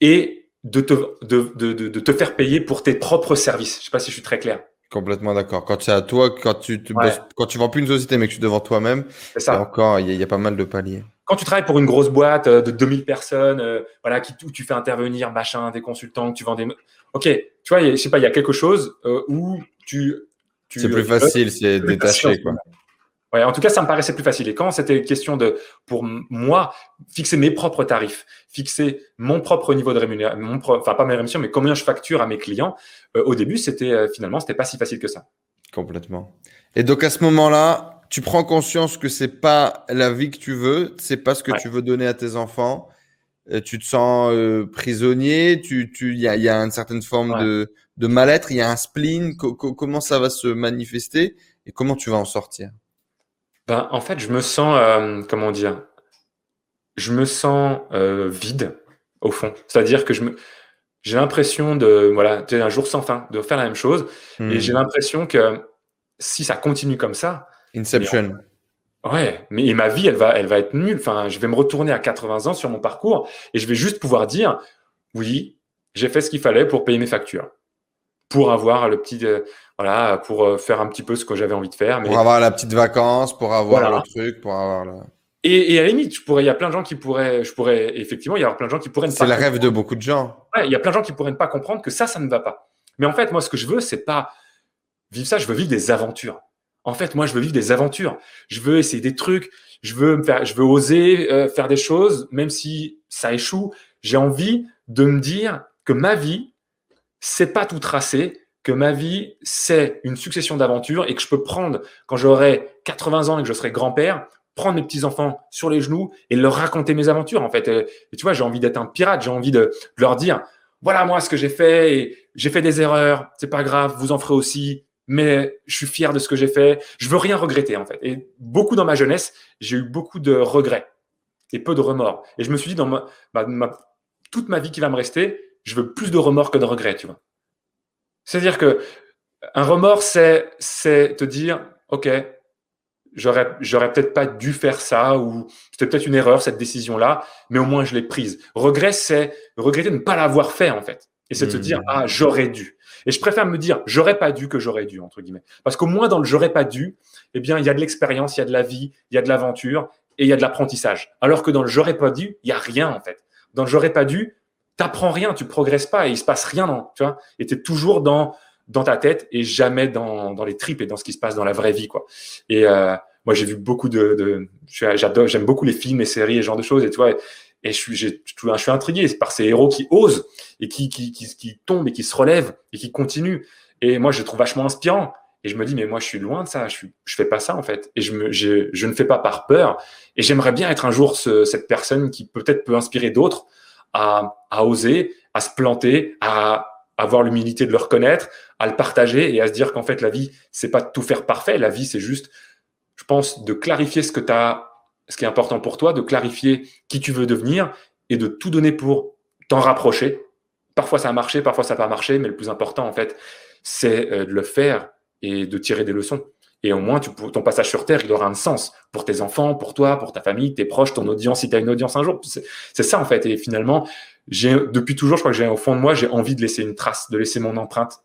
et de te, de, de, de, de, te faire payer pour tes propres services. Je sais pas si je suis très clair. Complètement d'accord. Quand c'est à toi, quand tu, ouais. quand tu vends plus une société, mais que tu es devant toi-même, encore, il y, y, a pas mal de paliers. Quand tu travailles pour une grosse boîte euh, de 2000 personnes, euh, voilà, qui, où tu fais intervenir machin, des consultants, tu vends des. Ok, tu vois, je sais pas, il y a quelque chose euh, où tu. tu c'est plus facile, c'est détaché, quoi. Ouais, en tout cas, ça me paraissait plus facile. Et quand c'était question de, pour moi, fixer mes propres tarifs, fixer mon propre niveau de rémunération, mon pro... enfin pas mes rémunérations, mais combien je facture à mes clients, euh, au début, c'était euh, finalement, c'était pas si facile que ça. Complètement. Et donc à ce moment-là, tu prends conscience que c'est pas la vie que tu veux, c'est pas ce que ouais. tu veux donner à tes enfants. Euh, tu te sens euh, prisonnier, tu, tu, il y a, y a, une certaine forme ouais. de, de mal-être, il y a un spleen. Co co comment ça va se manifester et comment tu vas en sortir? Ben, en fait, je me sens, euh, comment dire, je me sens euh, vide au fond. C'est-à-dire que je me, j'ai l'impression de, voilà, un jour sans fin, de faire la même chose, mmh. et j'ai l'impression que si ça continue comme ça, Inception. Ouais, mais ma vie, elle va, elle va être nulle. Enfin, je vais me retourner à 80 ans sur mon parcours et je vais juste pouvoir dire, oui, j'ai fait ce qu'il fallait pour payer mes factures, pour avoir le petit, euh, voilà, pour euh, faire un petit peu ce que j'avais envie de faire. Mais... Pour avoir la petite vacance, pour avoir le truc, pour avoir le... Et, à la limite, je pourrais, il y a plein de gens qui pourraient, je pourrais, effectivement, il y a plein de gens qui pourraient ne pas. C'est le rêve de beaucoup de gens. Ouais, il y a plein de gens qui pourraient ne pas comprendre que ça, ça ne va pas. Mais en fait, moi, ce que je veux, c'est pas vivre ça, je veux vivre des aventures. En fait, moi, je veux vivre des aventures. Je veux essayer des trucs. Je veux me faire, je veux oser euh, faire des choses, même si ça échoue. J'ai envie de me dire que ma vie, c'est pas tout tracé, que ma vie, c'est une succession d'aventures et que je peux prendre, quand j'aurai 80 ans et que je serai grand-père, prendre mes petits-enfants sur les genoux et leur raconter mes aventures, en fait. Et, tu vois, j'ai envie d'être un pirate, j'ai envie de, leur dire, voilà moi ce que j'ai fait et j'ai fait des erreurs, c'est pas grave, vous en ferez aussi, mais je suis fier de ce que j'ai fait. Je veux rien regretter, en fait. Et beaucoup dans ma jeunesse, j'ai eu beaucoup de regrets et peu de remords. Et je me suis dit, dans toute ma vie qui va me rester, je veux plus de remords que de regrets, tu vois. C'est-à-dire que un remords, c'est, c'est te dire, OK, j'aurais, j'aurais peut-être pas dû faire ça ou c'était peut-être une erreur, cette décision-là, mais au moins je l'ai prise. Regret, c'est regretter de ne pas l'avoir fait, en fait. Et c'est de te dire, mmh. ah, j'aurais dû. Et je préfère me dire, j'aurais pas dû que j'aurais dû, entre guillemets. Parce qu'au moins, dans le j'aurais pas dû, eh bien, il y a de l'expérience, il y a de la vie, il y a de l'aventure et il y a de l'apprentissage. Alors que dans le j'aurais pas dû, il y a rien, en fait. Dans le j'aurais pas dû, t'apprends rien, tu progresses pas et il se passe rien, non, tu vois. Et es toujours dans, dans ta tête et jamais dans, dans les tripes et dans ce qui se passe dans la vraie vie, quoi. Et euh, moi, j'ai vu beaucoup de, de j'adore, j'aime beaucoup les films et séries et genre de choses et tu vois. Et je suis, je suis intrigué par ces héros qui osent et qui, qui, qui, qui tombent et qui se relèvent et qui continuent. Et moi, je les trouve vachement inspirant. Et je me dis, mais moi, je suis loin de ça. Je je fais pas ça, en fait. Et je me, je, je ne fais pas par peur. Et j'aimerais bien être un jour ce, cette personne qui peut-être peut inspirer d'autres à, oser, à se planter, à avoir l'humilité de le reconnaître, à le partager et à se dire qu'en fait, la vie, c'est pas de tout faire parfait. La vie, c'est juste, je pense, de clarifier ce que ce qui est important pour toi, de clarifier qui tu veux devenir et de tout donner pour t'en rapprocher. Parfois, ça a marché, parfois, ça n'a pas marché, mais le plus important, en fait, c'est euh, de le faire et de tirer des leçons. Et au moins, tu, ton passage sur Terre, il aura un sens pour tes enfants, pour toi, pour ta famille, tes proches, ton audience, si tu as une audience un jour. C'est ça, en fait. Et finalement, depuis toujours, je crois que j'ai au fond de moi, j'ai envie de laisser une trace, de laisser mon empreinte.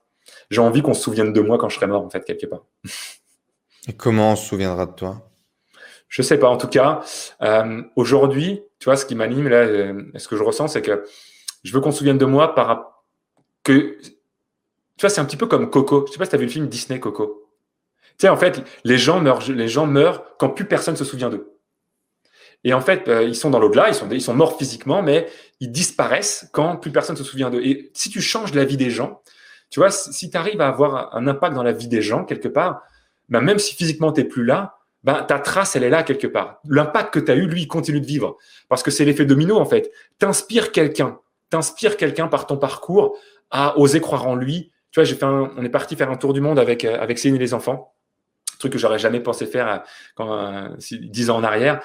J'ai envie qu'on se souvienne de moi quand je serai mort, en fait, quelque part. <laughs> Et comment on se souviendra de toi? Je sais pas. En tout cas, euh, aujourd'hui, tu vois, ce qui m'anime, là, euh, ce que je ressens, c'est que je veux qu'on se souvienne de moi par que tu vois, c'est un petit peu comme Coco. Je sais pas si tu as vu le film Disney Coco. Tu sais, en fait, les gens meurent, quand plus personne se souvient d'eux. Et en fait, euh, ils sont dans l'au-delà, ils sont, ils sont morts physiquement, mais ils disparaissent quand plus personne se souvient d'eux. Et si tu changes la vie des gens, tu vois, si tu arrives à avoir un impact dans la vie des gens quelque part, ben même si physiquement tu n'es plus là, ben, ta trace, elle est là quelque part. L'impact que tu as eu, lui, continue de vivre. Parce que c'est l'effet domino, en fait. T'inspires quelqu'un, t'inspires quelqu'un par ton parcours à oser croire en lui. Tu vois, fait on est parti faire un tour du monde avec, euh, avec Céline et les enfants truc que j'aurais jamais pensé faire euh, quand, euh, dix ans en arrière.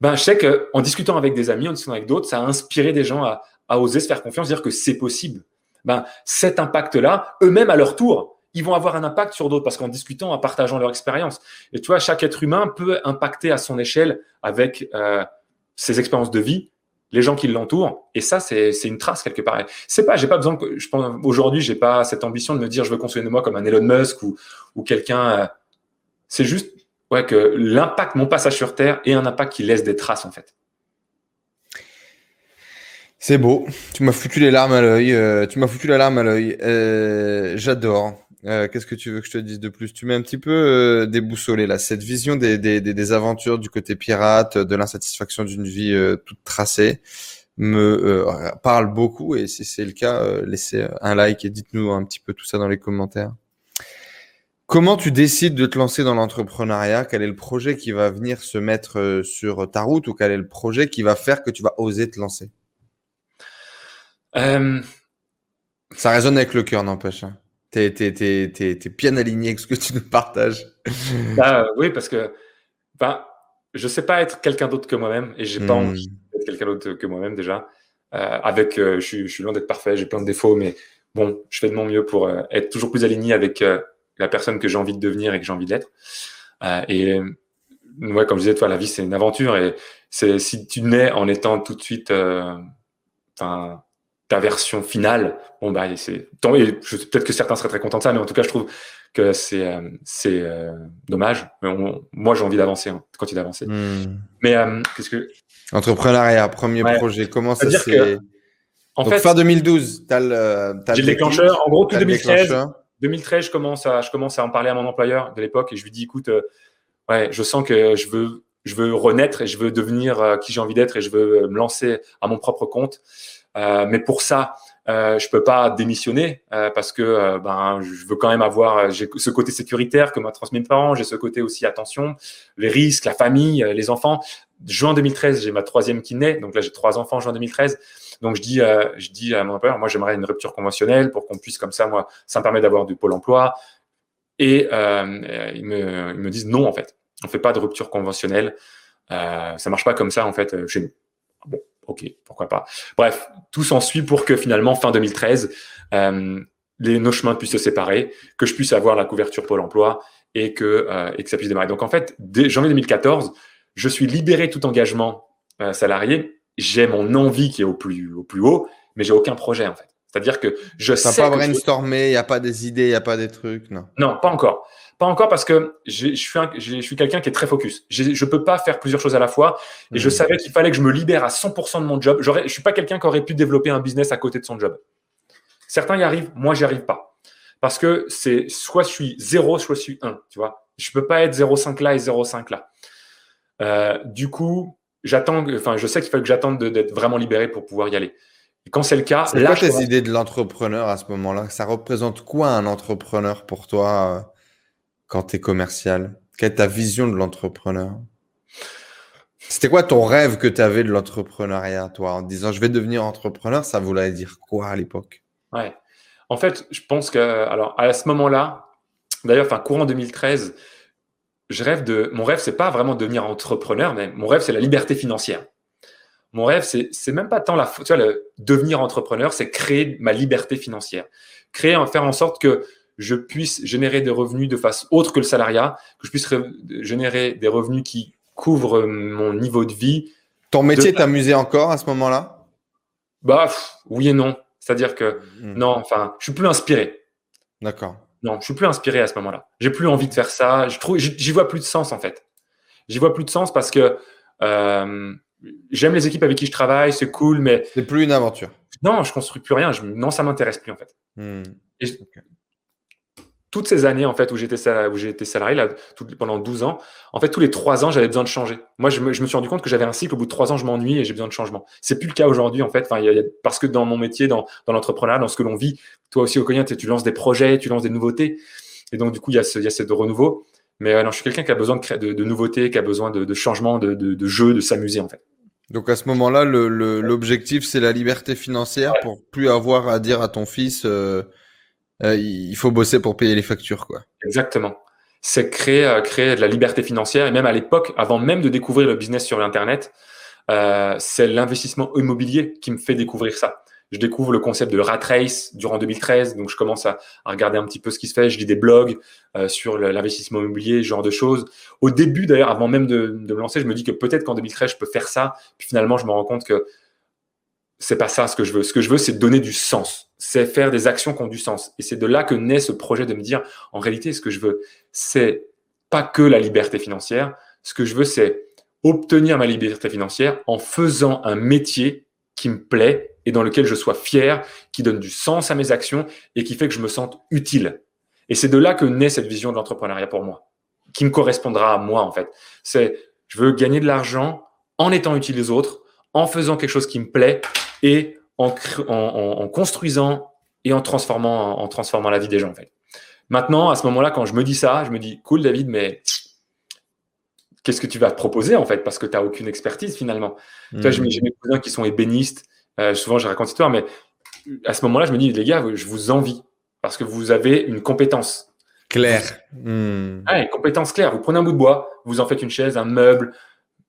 Ben, je sais qu'en discutant avec des amis, en discutant avec d'autres, ça a inspiré des gens à, oser se faire confiance, dire que c'est possible. Ben, cet impact-là, eux-mêmes à leur tour, ils vont avoir un impact sur d'autres parce qu'en discutant, en partageant leur expérience. Et tu vois, chaque être humain peut impacter à son échelle avec euh, ses expériences de vie, les gens qui l'entourent. Et ça, c'est une trace quelque part. C'est pas, j'ai pas besoin que, je pense, aujourd'hui, j'ai pas cette ambition de me dire, je veux construire de moi comme un Elon Musk ou, ou quelqu'un c'est juste ouais, que l'impact, mon passage sur Terre, est un impact qui laisse des traces en fait. C'est beau. Tu m'as foutu les larmes à l'œil. Euh, tu m'as foutu la larme à l'œil. Euh, j'adore. Euh, qu'est-ce que tu veux que je te dise de plus? Tu m'es un petit peu déboussolé là. Cette vision des, des, des, aventures du côté pirate, de l'insatisfaction d'une vie toute tracée, me parle beaucoup. Et si c'est le cas, laissez un like et dites-nous un petit peu tout ça dans les commentaires. Comment tu décides de te lancer dans l'entrepreneuriat? Quel est le projet qui va venir se mettre euh, sur ta route ou quel est le projet qui va faire que tu vas oser te lancer? Euh, Ça résonne avec le cœur, n'empêche. Hein. Tu es, bien aligné avec ce que tu nous partages. Bah, oui, parce que ben, je ne sais pas être quelqu'un d'autre que moi-même et j'ai n'ai pas hmm. envie d'être quelqu'un d'autre que moi-même déjà. Euh, avec, je, suis, je, suis loin d'être parfait, j'ai plein de défauts, mais bon, je fais de mon mieux pour être toujours plus aligné avec la personne que j'ai envie de devenir et que j'ai envie d'être. Euh, et ouais, comme je disais, toi, la vie, c'est une aventure et c'est si tu nais en étant tout de suite, euh, ta version finale, bon bah c'est peut-être que certains seraient très contents de ça, mais en tout cas, je trouve que c'est euh, c'est euh, dommage. Mais moi, j'ai envie d'avancer, hein, continuer d'avancer. Hmm. Mais euh, qu'est-ce que entrepreneuriat, premier projet, comment ça s'est en fait, fin 2012, tu as le, j'ai le déclencheur. En gros, tout 2013. 2013, je commence à, je commence à en parler à mon employeur de l'époque et je lui dis, écoute, ouais, je sens que je veux, je veux renaître et je veux devenir qui j'ai envie d'être et je veux me lancer à mon propre compte. Euh, mais pour ça, euh, je peux pas démissionner euh, parce que euh, ben je veux quand même avoir j'ai ce côté sécuritaire que m'a transmis mes parents, j'ai ce côté aussi attention, les risques, la famille, les enfants. Juin 2013, j'ai ma troisième qui naît, donc là j'ai trois enfants juin 2013. Donc je dis je dis à mon employeur, moi j'aimerais une rupture conventionnelle pour qu'on puisse comme ça, moi ça me permet d'avoir du pôle emploi. Et ils me ils me disent non en fait, on fait pas de rupture conventionnelle, ça marche pas comme ça en fait chez nous. Bon, ok, pourquoi pas. Bref, tout s'ensuit pour que finalement, fin 2013, euh, les, nos chemins puissent se séparer, que je puisse avoir la couverture Pôle emploi et que, euh, et que ça puisse démarrer. Donc en fait, dès janvier 2014, je suis libéré tout engagement euh, salarié. J'ai mon envie qui est au plus, au plus haut, mais j'ai aucun projet en fait. C'est-à-dire que je sais. pas brainstormé, il n'y a pas des idées, il n'y a pas des trucs, non. Non, pas encore. Pas encore parce que je suis, je suis quelqu'un qui est très focus. Je ne peux pas faire plusieurs choses à la fois. Et je hmm. savais qu'il fallait que je me libère à 100% de mon job. Je ne suis pas quelqu'un qui aurait pu développer un business à côté de son job. Certains y arrivent, moi, j'y arrive pas. Parce que c'est soit je suis 0, soit je suis 1. Tu vois je ne peux pas être 0,5 là et 0,5 là. Euh, du coup, j'attends, enfin, je sais qu'il faut que j'attende d'être vraiment libéré pour pouvoir y aller. Et quand c'est le cas, c'est quoi tes idées de l'entrepreneur à ce moment-là? Ça représente quoi un entrepreneur pour toi euh, quand tu es commercial? Quelle est ta vision de l'entrepreneur? C'était quoi ton rêve que tu avais de l'entrepreneuriat, toi, en disant je vais devenir entrepreneur Ça voulait dire quoi à l'époque? Ouais. En fait, je pense que, alors, à ce moment-là, d'ailleurs, enfin, courant 2013, je rêve de. Mon rêve, c'est pas vraiment devenir entrepreneur, mais mon rêve, c'est la liberté financière. Mon rêve, c'est, c'est même pas tant la, tu vois, le devenir entrepreneur, c'est créer ma liberté financière. Créer, faire en sorte que je puisse générer des revenus de face autre que le salariat, que je puisse générer des revenus qui couvrent mon niveau de vie. Ton métier t'amusait encore à ce moment-là? Bah oui et non. C'est-à-dire que hmm. non, enfin, je suis plus inspiré. D'accord. Non, je suis plus inspiré à ce moment-là. J'ai plus envie de faire ça. Je trouve, j'y vois plus de sens en fait. J'y vois plus de sens parce que euh, j'aime les équipes avec qui je travaille, c'est cool, mais c'est plus une aventure. Non, je construis plus rien. Je, non, ça m'intéresse plus en fait. Hmm toutes ces années en fait où j'étais été salarié là pendant 12 ans, en fait tous les 3 ans j'avais besoin de changer. Moi je me, suis rendu compte que j'avais un cycle au bout de 3 ans je m'ennuie et j'ai besoin de changement. C'est plus le cas aujourd'hui en fait. Enfin, parce que dans mon métier, dans, l'entrepreneuriat, dans ce que l'on vit, toi aussi au quotidien tu lances des projets, tu lances des nouveautés et donc du coup il y a ce, y a ce renouveau. Mais euh, non, je suis quelqu'un qui a besoin de, de, de nouveautés, qui a besoin de, de changement, de, de, de jeu, de s'amuser en fait. Donc à ce moment-là, l'objectif c'est la liberté financière pour plus avoir à dire à ton fils. Euh euh, il faut bosser pour payer les factures, quoi. Exactement. C'est créer, euh, créer de la liberté financière. Et même à l'époque, avant même de découvrir le business sur l'Internet, euh, c'est l'investissement immobilier qui me fait découvrir ça. Je découvre le concept de rat race durant 2013, donc je commence à, regarder un petit peu ce qui se fait. Je lis des blogs sur l'investissement immobilier, ce genre de choses. Au début, d'ailleurs, avant même de, de, me lancer, je me dis que peut-être qu'en 2013, je peux faire ça. Puis finalement, je me rends compte que c'est pas ça ce que je veux. Ce que je veux, c'est donner du sens. C'est faire des actions qui ont du sens. Et c'est de là que naît ce projet de me dire, en réalité, ce que je veux, c'est pas que la liberté financière. Ce que je veux, c'est obtenir ma liberté financière en faisant un métier qui me plaît et dans lequel je sois fier, qui donne du sens à mes actions et qui fait que je me sente utile. Et c'est de là que naît cette vision de l'entrepreneuriat pour moi, qui me correspondra à moi, en fait. C'est, je veux gagner de l'argent en étant utile aux autres, en faisant quelque chose qui me plaît et en, en, construisant et en transformant, en transformant la vie des gens. En fait. Maintenant, à ce moment-là, quand je me dis ça, je me dis, cool David, mais qu'est-ce que tu vas te proposer en fait? Parce que tu n'as aucune expertise finalement. Vois, j'ai mes mmh. cousins qui sont ébénistes. Euh, souvent, je raconte histoire, mais à ce moment-là, je me dis, les gars, je vous envie parce que vous avez une compétence. Claire. Mmh. une compétence claire. Vous prenez un bout de bois, vous en faites une chaise, un meuble,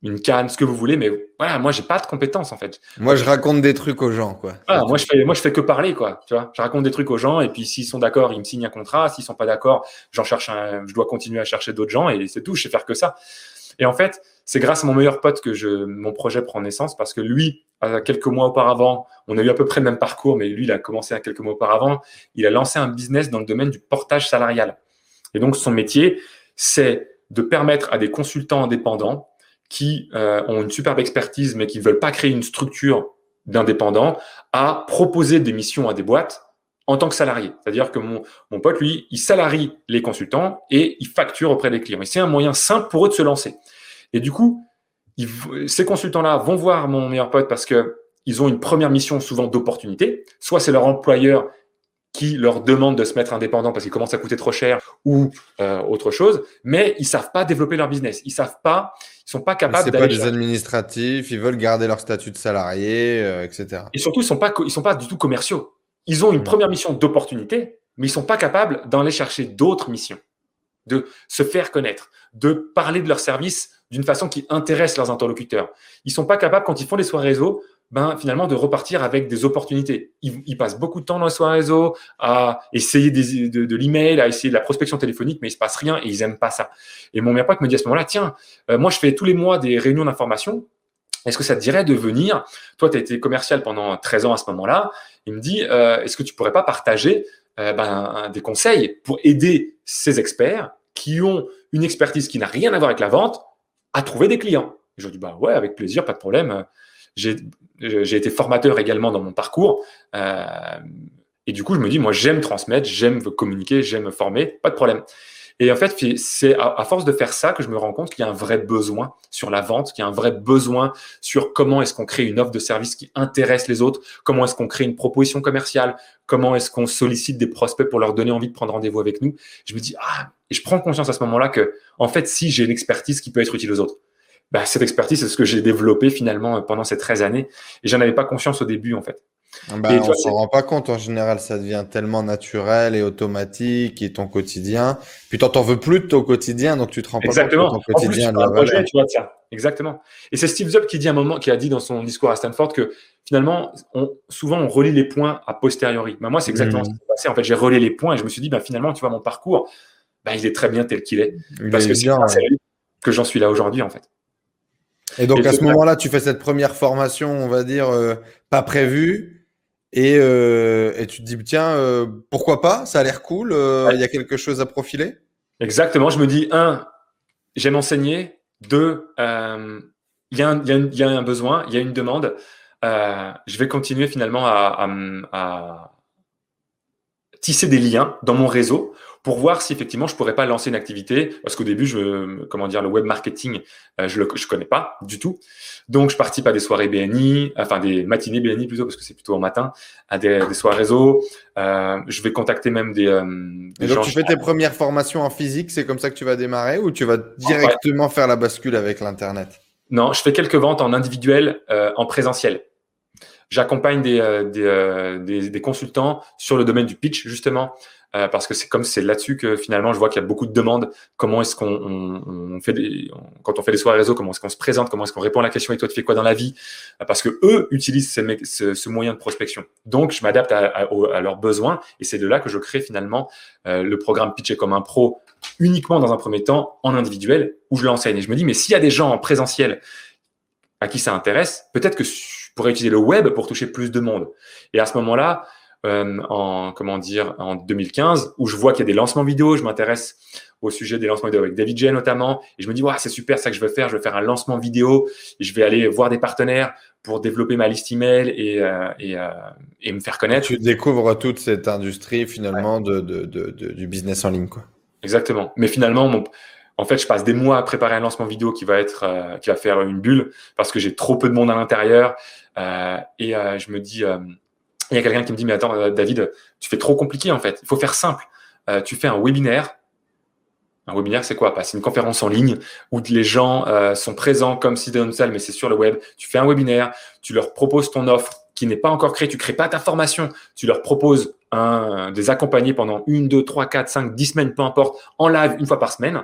une canne, ce que vous voulez, mais voilà, moi j'ai pas de compétences en fait. Moi je raconte des trucs aux gens quoi. moi je fais, moi je fais que parler quoi, tu vois. Je raconte des trucs aux gens et puis s'ils sont d'accord, ils me signent un contrat. S'ils sont pas d'accord, j'en cherche un, je dois continuer à chercher d'autres gens et c'est tout. Je sais faire que ça. Et en fait, c'est grâce à mon meilleur pote que je, mon projet prend naissance parce que lui, quelques mois auparavant, on a eu à peu près le même parcours, mais lui, il a commencé à quelques mois auparavant. Il a lancé un business dans le domaine du portage salarial. Et donc, son métier, c'est de permettre à des consultants indépendants qui euh, ont une superbe expertise, mais qui ne veulent pas créer une structure d'indépendants, à proposer des missions à des boîtes en tant que salarié. C'est-à-dire que mon, mon pote, lui, il salarie les consultants et il facture auprès des clients. Et c'est un moyen simple pour eux de se lancer. Et du coup, ces consultants-là vont voir mon meilleur pote parce que ils ont une première mission souvent d'opportunité. Soit c'est leur employeur qui leur demande de se mettre indépendant parce qu'ils commencent à coûter trop cher ou euh, autre chose, mais ils savent pas développer leur business. Ils savent pas, ils sont pas capables. C'est pas des administratifs, ils veulent garder leur statut de salarié, euh, etc. Et surtout, ils sont pas, ils sont pas du tout commerciaux. Ils ont une mmh. première mission d'opportunité, mais ils sont pas capables d'aller chercher d'autres missions, de se faire connaître, de parler de leur service d'une façon qui intéresse leurs interlocuteurs. Ils sont pas capables, quand ils font des soirées réseau, ben, finalement, de repartir avec des opportunités. Ils, passent beaucoup de temps dans soirées réseau à essayer des, de, de l'email, à essayer de la prospection téléphonique, mais il se passe rien et ils aiment pas ça. Et mon pote me dit à ce moment-là, tiens, euh, moi, je fais tous les mois des réunions d'information. Est-ce que ça te dirait de venir? Toi, tu as été commercial pendant 13 ans à ce moment-là. Il me dit, euh, est-ce que tu pourrais pas partager euh, ben, des conseils pour aider ces experts qui ont une expertise qui n'a rien à voir avec la vente à trouver des clients? Je dis bah ouais, avec plaisir, pas de problème. J'ai été formateur également dans mon parcours. Euh, et du coup, je me dis, moi, j'aime transmettre, j'aime communiquer, j'aime former, pas de problème. Et en fait, c'est à, force de faire ça que je me rends compte qu'il y a un vrai besoin sur la vente, qu'il y a un vrai besoin sur comment est-ce qu'on crée une offre de service qui intéresse les autres, comment est-ce qu'on crée une proposition commerciale, comment est-ce qu'on sollicite des prospects pour leur donner envie de prendre rendez-vous avec nous. Je me dis, ah, et je prends conscience à ce moment-là que, en fait, si j'ai une expertise qui peut être utile aux autres, bah, cette expertise, c'est ce que j'ai développé finalement pendant ces 13 années. Et j'en avais pas conscience au début, en fait. Bah, on ne s'en rend pas compte. En général, ça devient tellement naturel et automatique et ton quotidien. Puis tu n'en veux plus de ton quotidien, donc tu te rends pas compte de ton quotidien. En plus, projet, tu vois. Exactement. Et c'est Steve Jobs qui dit un moment, qui a dit dans son discours à Stanford que finalement, on, souvent, on relie les points a posteriori. Bah, moi, c'est exactement ce qui s'est passé. En fait, j'ai relié les points et je me suis dit, bah, finalement, tu vois, mon parcours, bah, il est très bien tel qu'il est. parce que c'est que j'en suis là aujourd'hui, en fait. Et donc, à ce moment-là, tu fais cette première formation, on va dire, euh, pas prévue. Euh, et, tu te dis, tiens, euh, pourquoi pas? Ça a l'air cool. Il y a quelque chose à profiler? Exactement. Je me dis, un, j'aime enseigner. Deux, il y, a un besoin, il y a une demande. je vais continuer finalement à, tisser des liens dans mon réseau pour voir si effectivement je pourrais pas lancer une activité parce qu'au début je comment dire le web marketing euh, je le je connais pas du tout. Donc je participe à des soirées BNI enfin des matinées BNI plutôt parce que c'est plutôt en matin à des, des soirées réseau. Euh, je vais contacter même des, euh, Et donc tu fais tes premières formations en physique c'est comme ça que tu vas démarrer ou tu vas directement faire la bascule avec l'internet? Non je fais quelques ventes en individuel euh, en présentiel. J'accompagne des, des, des, des, consultants sur le domaine du pitch, justement, euh, parce que c'est comme c'est là-dessus que finalement je vois qu'il y a beaucoup de demandes. Comment est-ce qu'on on, fait des, quand on fait des soirées réseau, comment est-ce qu'on se présente, comment est-ce qu'on répond à la question et toi tu fais quoi dans la vie? Euh, Parce que eux utilisent ce, ce, moyen de prospection. Donc je m'adapte à, à, leurs besoins et c'est de là que je crée finalement euh, le programme Pitcher comme un pro uniquement dans un premier temps en individuel où je l'enseigne. Et je me dis mais s'il y a des gens en présentiel à qui ça intéresse, peut-être que je pourrais utiliser le web pour toucher plus de monde. Et à ce moment-là, euh, en comment dire en 2015 où je vois qu'il y a des lancements vidéo, je m'intéresse au sujet des lancements vidéo avec David J notamment et je me dis ouais, c'est super ça que je veux faire, je veux faire un lancement vidéo et je vais aller voir des partenaires pour développer ma liste email et, euh, et, euh, et me faire connaître. Tu découvres toute cette industrie finalement de, de, de, du business en ligne quoi. Exactement. Mais finalement mon en fait, je passe des mois à préparer un lancement vidéo qui va être, euh, qui va faire une bulle parce que j'ai trop peu de monde à l'intérieur. Euh, et euh, je me dis, il y a quelqu'un qui me dit, mais attends, euh, David, tu fais trop compliqué en fait. Il faut faire simple. Euh, tu fais un webinaire. Un webinaire, c'est quoi? Bah, C'est une conférence en ligne où les gens euh, sont présents comme si dans une salle, mais c'est sur le web. Tu fais un webinaire, tu leur proposes ton offre qui n'est pas encore créée, tu crées pas ta formation, tu leur proposes des accompagnés pendant une, deux, trois, quatre, cinq, dix semaines, peu importe, en live une fois par semaine.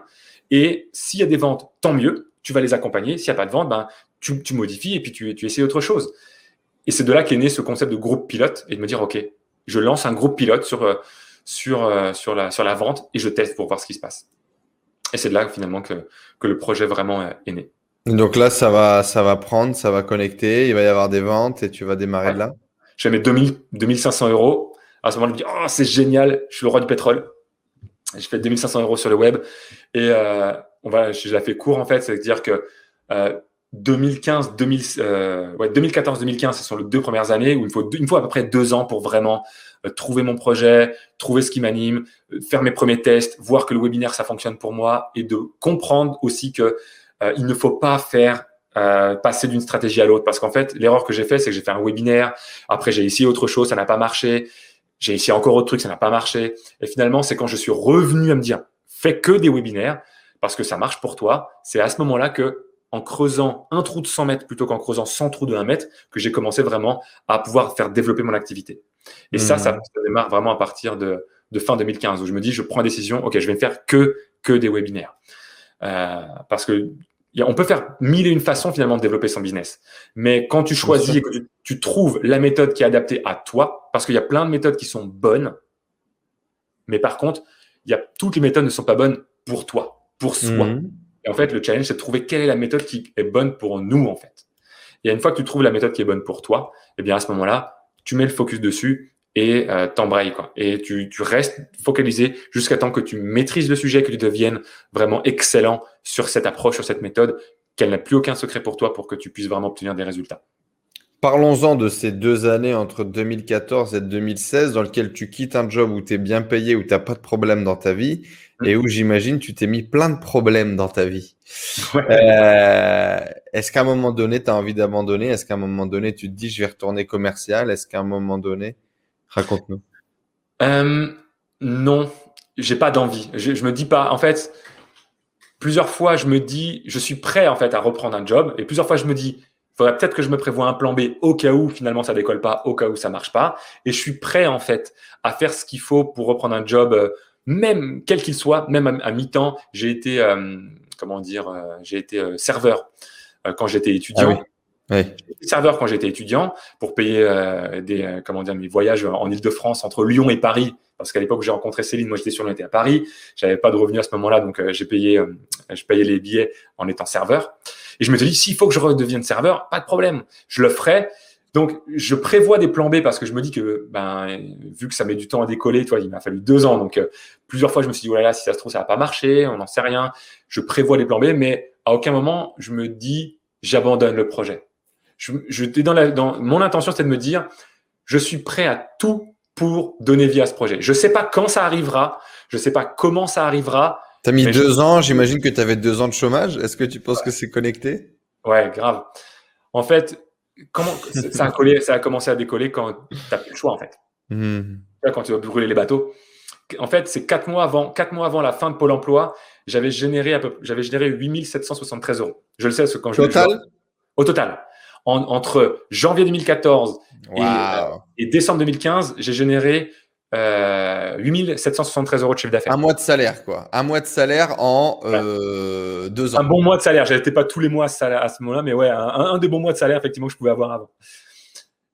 Et s'il y a des ventes, tant mieux, tu vas les accompagner. S'il n'y a pas de vente, ben, tu, tu modifies et puis tu, tu essaies autre chose. Et c'est de là qu'est né ce concept de groupe pilote et de me dire, OK, je lance un groupe pilote sur, euh, sur, euh, sur, la, sur la vente et je teste pour voir ce qui se passe. et c'est de là finalement que, que le projet vraiment est né. Donc là, ça va, ça va prendre, ça va connecter, il va y avoir des ventes et tu vas démarrer de là. Je mets 2000, 2500 euros. À ce moment-là, je me dis, oh, c'est génial, je suis le roi du pétrole. Je fais 2500 euros sur le web. Et euh, on va, je la fais court en fait, c'est-à-dire que euh, 2015, 2000, euh, ouais, 2014-2015, ce sont les deux premières années où il faut, il faut à peu près deux ans pour vraiment euh, trouver mon projet, trouver ce qui m'anime, euh, faire mes premiers tests, voir que le webinaire ça fonctionne pour moi et de comprendre aussi que euh, il ne faut pas faire passer d'une stratégie à l'autre. Parce qu'en fait, l'erreur que j'ai fait, c'est que j'ai fait un webinaire. Après, j'ai essayé autre chose, ça n'a pas marché. J'ai essayé encore autre truc, ça n'a pas marché. Et finalement, c'est quand je suis revenu à me dire, fais que des webinaires parce que ça marche pour toi. C'est à ce moment-là que, en creusant un trou de 100 mètres plutôt qu'en creusant 100 trous de 1 mètre, que j'ai commencé vraiment à pouvoir faire développer mon activité. Et ça, ça, ça, démarre vraiment à partir de, de fin 2015 où je me dis, je prends une décision, ok, je vais ne faire que que des webinaires. Euh, parce que on peut faire mille et une façons finalement de développer son business. Mais quand tu choisis et que tu, trouves la méthode qui est adaptée à toi, parce qu'il y a plein de méthodes qui sont bonnes, mais par contre, il y a, toutes les méthodes ne sont pas bonnes pour toi, pour soi. Mhm. Et en fait, le challenge, c'est de trouver quelle est la méthode qui est bonne pour nous, en fait. Et une fois que tu trouves la méthode qui est bonne pour toi, eh bien, à ce moment-là, tu mets le focus dessus et euh, t'embrayes quoi. Et tu, tu restes focalisé jusqu'à temps que tu maîtrises le sujet, que tu deviennes vraiment excellent sur cette approche, sur cette méthode, qu'elle n'a plus aucun secret pour toi pour que tu puisses vraiment obtenir des résultats. Parlons-en de ces deux années entre 2014 et 2016 dans lesquelles tu quittes un job où tu es bien payé, où tu n'as pas de problème dans ta vie et où j'imagine tu t'es mis plein de problèmes dans ta vie. Euh, est-ce qu'à un moment donné, tu as envie d'abandonner? Est-ce qu'à un moment donné, tu te dis je vais retourner commercial? Est-ce qu'à un moment donné, Raconte-nous. Euh, non, j'ai pas d'envie. Je, je me dis pas. En fait, plusieurs fois, je me dis, je suis prêt en fait à reprendre un job, et plusieurs fois, je me dis, il faudrait peut-être que je me prévoie un plan B au cas où finalement ça décolle pas, au cas où ça marche pas, et je suis prêt en fait à faire ce qu'il faut pour reprendre un job, euh, même quel qu'il soit, même à, mi-temps. J'ai été, euh, comment dire, euh, j'ai été serveur quand j'étais étudiant. Ah Ouais. serveur quand j'étais étudiant pour payer euh, des euh, comment dire mes voyages en Ile-de-France entre Lyon et Paris. Parce qu'à l'époque où j'ai rencontré Céline. Moi j'étais sur à Paris. J'avais pas de revenus à ce moment-là. Donc euh, j'ai payé je payais les billets en étant serveur et je me suis dit s'il faut que je redevienne serveur pas de problème je le ferai donc je prévois des plans B parce que je me dis que ben vu que ça met du temps à décoller toi il m'a fallu deux ans donc plusieurs fois je me suis dit oh là là si ça se trouve ça va pas marcher on n'en sait rien je prévois des plans B mais à aucun moment je me dis j'abandonne le projet je, je dans, la, dans mon intention, c'était de me dire, je suis prêt à tout pour donner vie à ce projet. Je sais pas quand ça arrivera, je sais pas comment ça arrivera. Tu as mis deux ans, j'imagine que tu avais deux ans de chômage. Est-ce que tu penses que c'est connecté? Ouais, grave. En fait, comment ça a, collé, ça a commencé à décoller quand tu n'as plus le choix, en fait. Hmm. Quand tu vas brûler les bateaux. En fait, c'est quatre mois avant, quatre mois avant la fin de Pôle emploi, j'avais généré, j'avais généré 8773 euros. Je le sais, parce que quand je. Total? Au total entre janvier 2014 et, euh, et, décembre 2015, j'ai généré euh, 8773 euros de chiffre d'affaires. Un mois de salaire, quoi. Un mois de salaire en euh, deux ans. Un bon mois de salaire. J'étais pas tous les mois à ce moment-là, mais ouais, un, des bons mois de salaire, effectivement, que je pouvais avoir avant.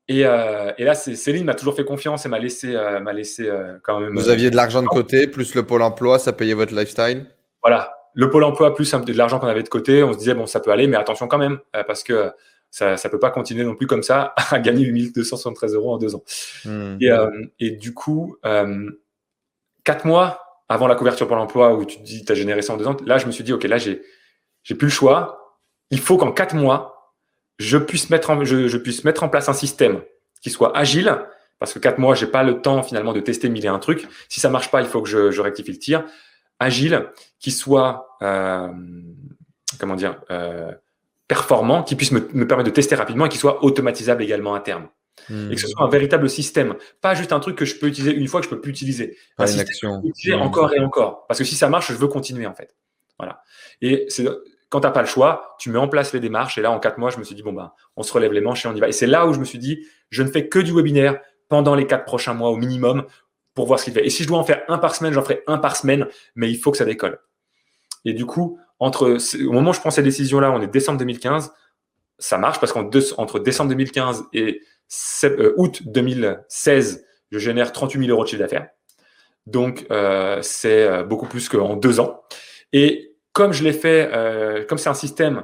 Et, euh, et là, Céline m'a toujours fait confiance et m'a laissé, euh, m'a laissé quand même. Vous aviez de l'argent de côté, plus le pôle emploi, ça payait votre lifestyle? Voilà. Le pôle emploi, plus de l'argent qu'on avait de côté, on se disait, bon, ça peut aller, mais attention quand même, parce que ça ne peut pas continuer non plus comme ça <laughs> à gagner 8273 euros en deux ans. Hmm. Et, euh, et, du coup, euh, quatre mois avant la couverture pour l'emploi où tu te dis tu as généré ça en deux ans, là je me suis dit ok là j'ai j'ai plus le choix. Il faut qu'en quatre mois je puisse mettre en je, je, puisse mettre en place un système qui soit agile parce que quatre mois j'ai pas le temps finalement de tester mille et un trucs. Si ça marche pas, il faut que je, je rectifie le tir. Agile, qui soit euh, comment dire euh, performant, qui puisse me, permettre de tester rapidement et qui soit automatisable également à terme. Et que ce soit un véritable système, pas juste un truc que je peux utiliser une fois que je peux plus utiliser. un système action. utiliser encore et encore. Parce que si ça marche, je veux continuer en fait. Voilà. Et c'est quand tu n'as pas le choix, tu mets en place les démarches. Et là, en quatre mois, je me suis dit, bon, ben, on se relève les manches et on y va. Et c'est là où je me suis dit, je ne fais que du webinaire pendant les quatre prochains mois au minimum pour voir ce qu'il fait. Et si je dois en faire un par semaine, j'en ferai un par semaine, mais il faut que ça décolle. Et du coup, entre, au moment où je prends ces décisions-là, on est décembre 2015, ça marche parce qu'entre décembre 2015 et euh, août 2016, je génère 38 000 euros de chiffre d'affaires. Donc, euh, c'est euh, beaucoup plus qu'en deux ans. Et comme je l'ai fait, comme c'est un système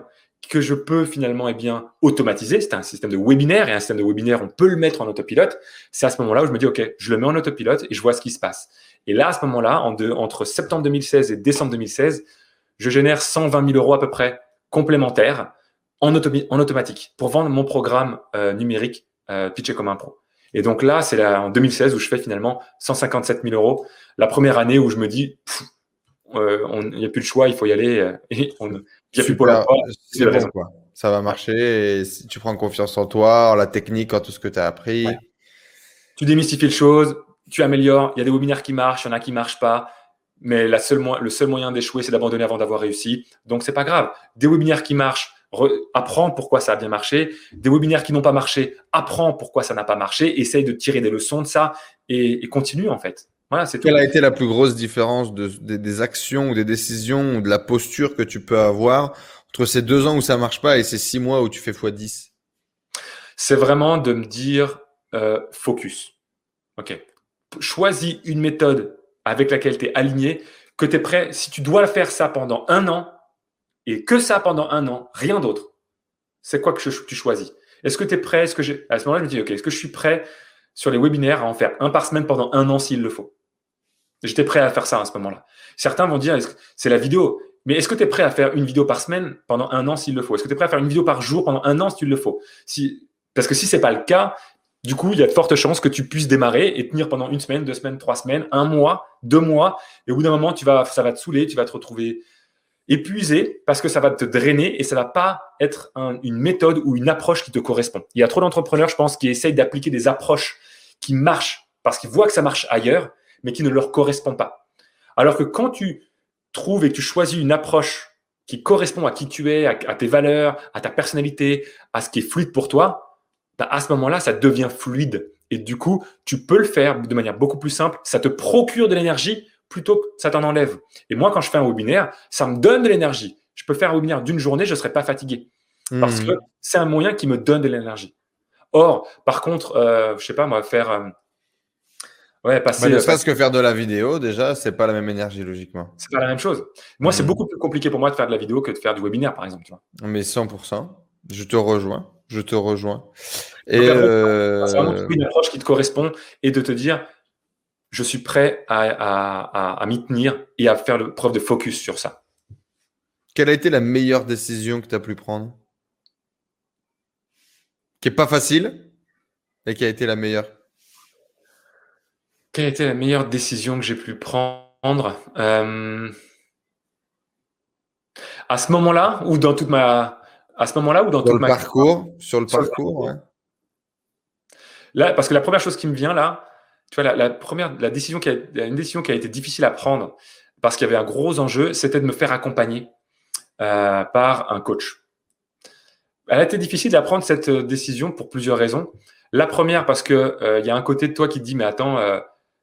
que je peux finalement eh bien, automatiser, c'est un système de webinaire, et un système de webinaire, on peut le mettre en autopilote, c'est à ce moment-là où je me dis, OK, je le mets en autopilote et je vois ce qui se passe. Et là, à ce moment-là, en entre septembre 2016 et décembre 2016, je génère 120 000 euros à peu près complémentaires en, en automatique pour vendre mon programme euh, numérique euh, Pitcher comme un pro. Et donc là, c'est en 2016 où je fais finalement 157 000 euros. La première année où je me dis, euh, il n'y a plus le choix, il faut y aller. Il n'y a plus pour C'est bon, quoi. Ça va marcher. Et si tu prends confiance en toi, en la technique, en tout ce que tu as appris. Tu démystifies les choses, tu améliores. Il y a des webinaires qui marchent, il y en a qui ne marchent pas. Mais la seule, le seul moyen d'échouer, c'est d'abandonner avant d'avoir réussi. Donc, c'est pas grave. Des webinaires qui marchent, apprends pourquoi ça a bien marché. Des webinaires qui n'ont pas marché, apprends pourquoi ça n'a pas marché. Essaye de tirer des leçons de ça et, et continue, en fait. Voilà, c'est Quelle a été la plus grosse différence de, des actions ou des décisions ou de la posture que tu peux avoir entre ces deux ans où ça marche pas et ces six mois où tu fais x10 C'est vraiment de me dire euh, focus. Ok. Choisis une méthode avec laquelle tu es aligné, que tu es prêt. Si tu dois faire ça pendant un an et que ça pendant un an, rien d'autre, c'est quoi que tu choisis Est-ce que tu es prêt que À ce moment-là, je me dis ok, est-ce que je suis prêt sur les webinaires à en faire un par semaine pendant un an s'il le faut? J'étais prêt à faire ça à ce moment-là. Certains vont dire, c'est la vidéo. Mais est-ce que tu es prêt à faire une vidéo par semaine pendant un an s'il le faut? Est-ce que tu es prêt à faire une vidéo par jour pendant un an s'il le faut? Parce que si c'est pas le cas, du coup, il y a de fortes chances que tu puisses démarrer et tenir pendant une semaine, deux semaines, trois semaines, un mois, deux mois. Et au bout d'un moment, tu vas, ça va te saouler, tu vas te retrouver épuisé parce que ça va te drainer et ça va pas être une méthode ou une approche qui te correspond. Il y a trop d'entrepreneurs, je pense, qui essayent d'appliquer des approches qui marchent parce qu'ils voient que ça marche ailleurs mais qui ne leur correspond pas. Alors que quand tu trouves et que tu choisis une approche qui correspond à qui tu es, à, tes valeurs, à ta personnalité, à ce qui est fluide pour toi, bah, à ce moment-là, ça devient fluide. Et du coup, tu peux le faire de manière beaucoup plus simple. Ça te procure de l'énergie plutôt que ça t'en enlève. Et moi, quand je fais un webinaire, ça me donne de l'énergie. Je peux faire un webinaire d'une journée, je ne serai pas fatigué. Parce mmh. que c'est un moyen qui me donne de l'énergie. Or, par contre, euh, je sais pas, moi, faire euh, Ouais, passer. ne serait-ce que faire de la vidéo, déjà, c'est pas la même énergie, logiquement. C'est pas la même chose. Moi, c'est hmm. beaucoup plus compliqué pour moi de faire de la vidéo que de faire du webinaire, par exemple. Tu vois. Mais 100%. Je te rejoins. Je te rejoins. Et euh... C'est vraiment une approche qui te correspond et de te dire, je suis prêt à, à, à, m'y tenir et à faire le, preuve de focus sur ça. Quelle a été la meilleure décision que tu as pu prendre? Qui n'est pas facile et qui a été la meilleure? Quelle a été la meilleure décision que j'ai pu prendre? Euh, À ce moment-là ou dans toute ma à ce moment-là ou dans tout le parcours sur le parcours, Là, parce que la première chose qui me vient là, tu vois, la, première, la décision qui a, une décision qui a été difficile à prendre parce qu'il y avait un gros enjeu, c'était de me faire accompagner euh, par un coach. Elle a été difficile à prendre cette décision pour plusieurs raisons. La première parce que il y a un côté de toi qui te dit mais attends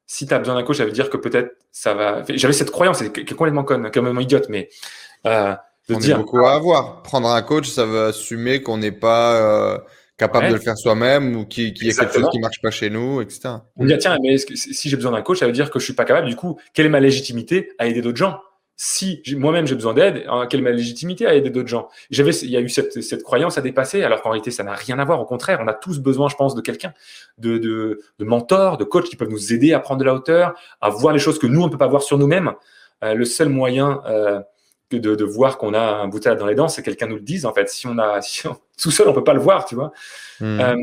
si tu as besoin d'un coach, ça veut dire que peut-être ça va. J'avais cette croyance, qui est complètement conne, complètement idiote, mais euh, de On dire. beaucoup à avoir. Prendre un coach, ça veut assumer qu'on n'est pas euh, capable de le faire soi-même ou qu'il y ait quelque chose qui marche pas chez nous, etc. On dit tiens, mais si j'ai besoin d'un coach, ça veut dire que je suis pas capable. Du coup, quelle est ma légitimité à aider d'autres gens? Si moi-même j'ai besoin d'aide, hein, quelle est ma légitimité à aider d'autres gens? J'avais, il y a eu cette, cette, croyance à dépasser, alors qu'en réalité ça n'a rien à voir. Au contraire, on a tous besoin, je pense, de quelqu'un, de, de, de mentors, de coachs qui peuvent nous aider à prendre de la hauteur, à voir les choses que nous on ne peut pas voir sur nous-mêmes. Euh, le seul moyen euh, de, de, voir qu'on a un bouteille dans les dents, c'est quelqu'un nous le dise. En fait, si on a, <laughs> si tout seul, on peut pas le voir, tu vois. Hmm. Euh,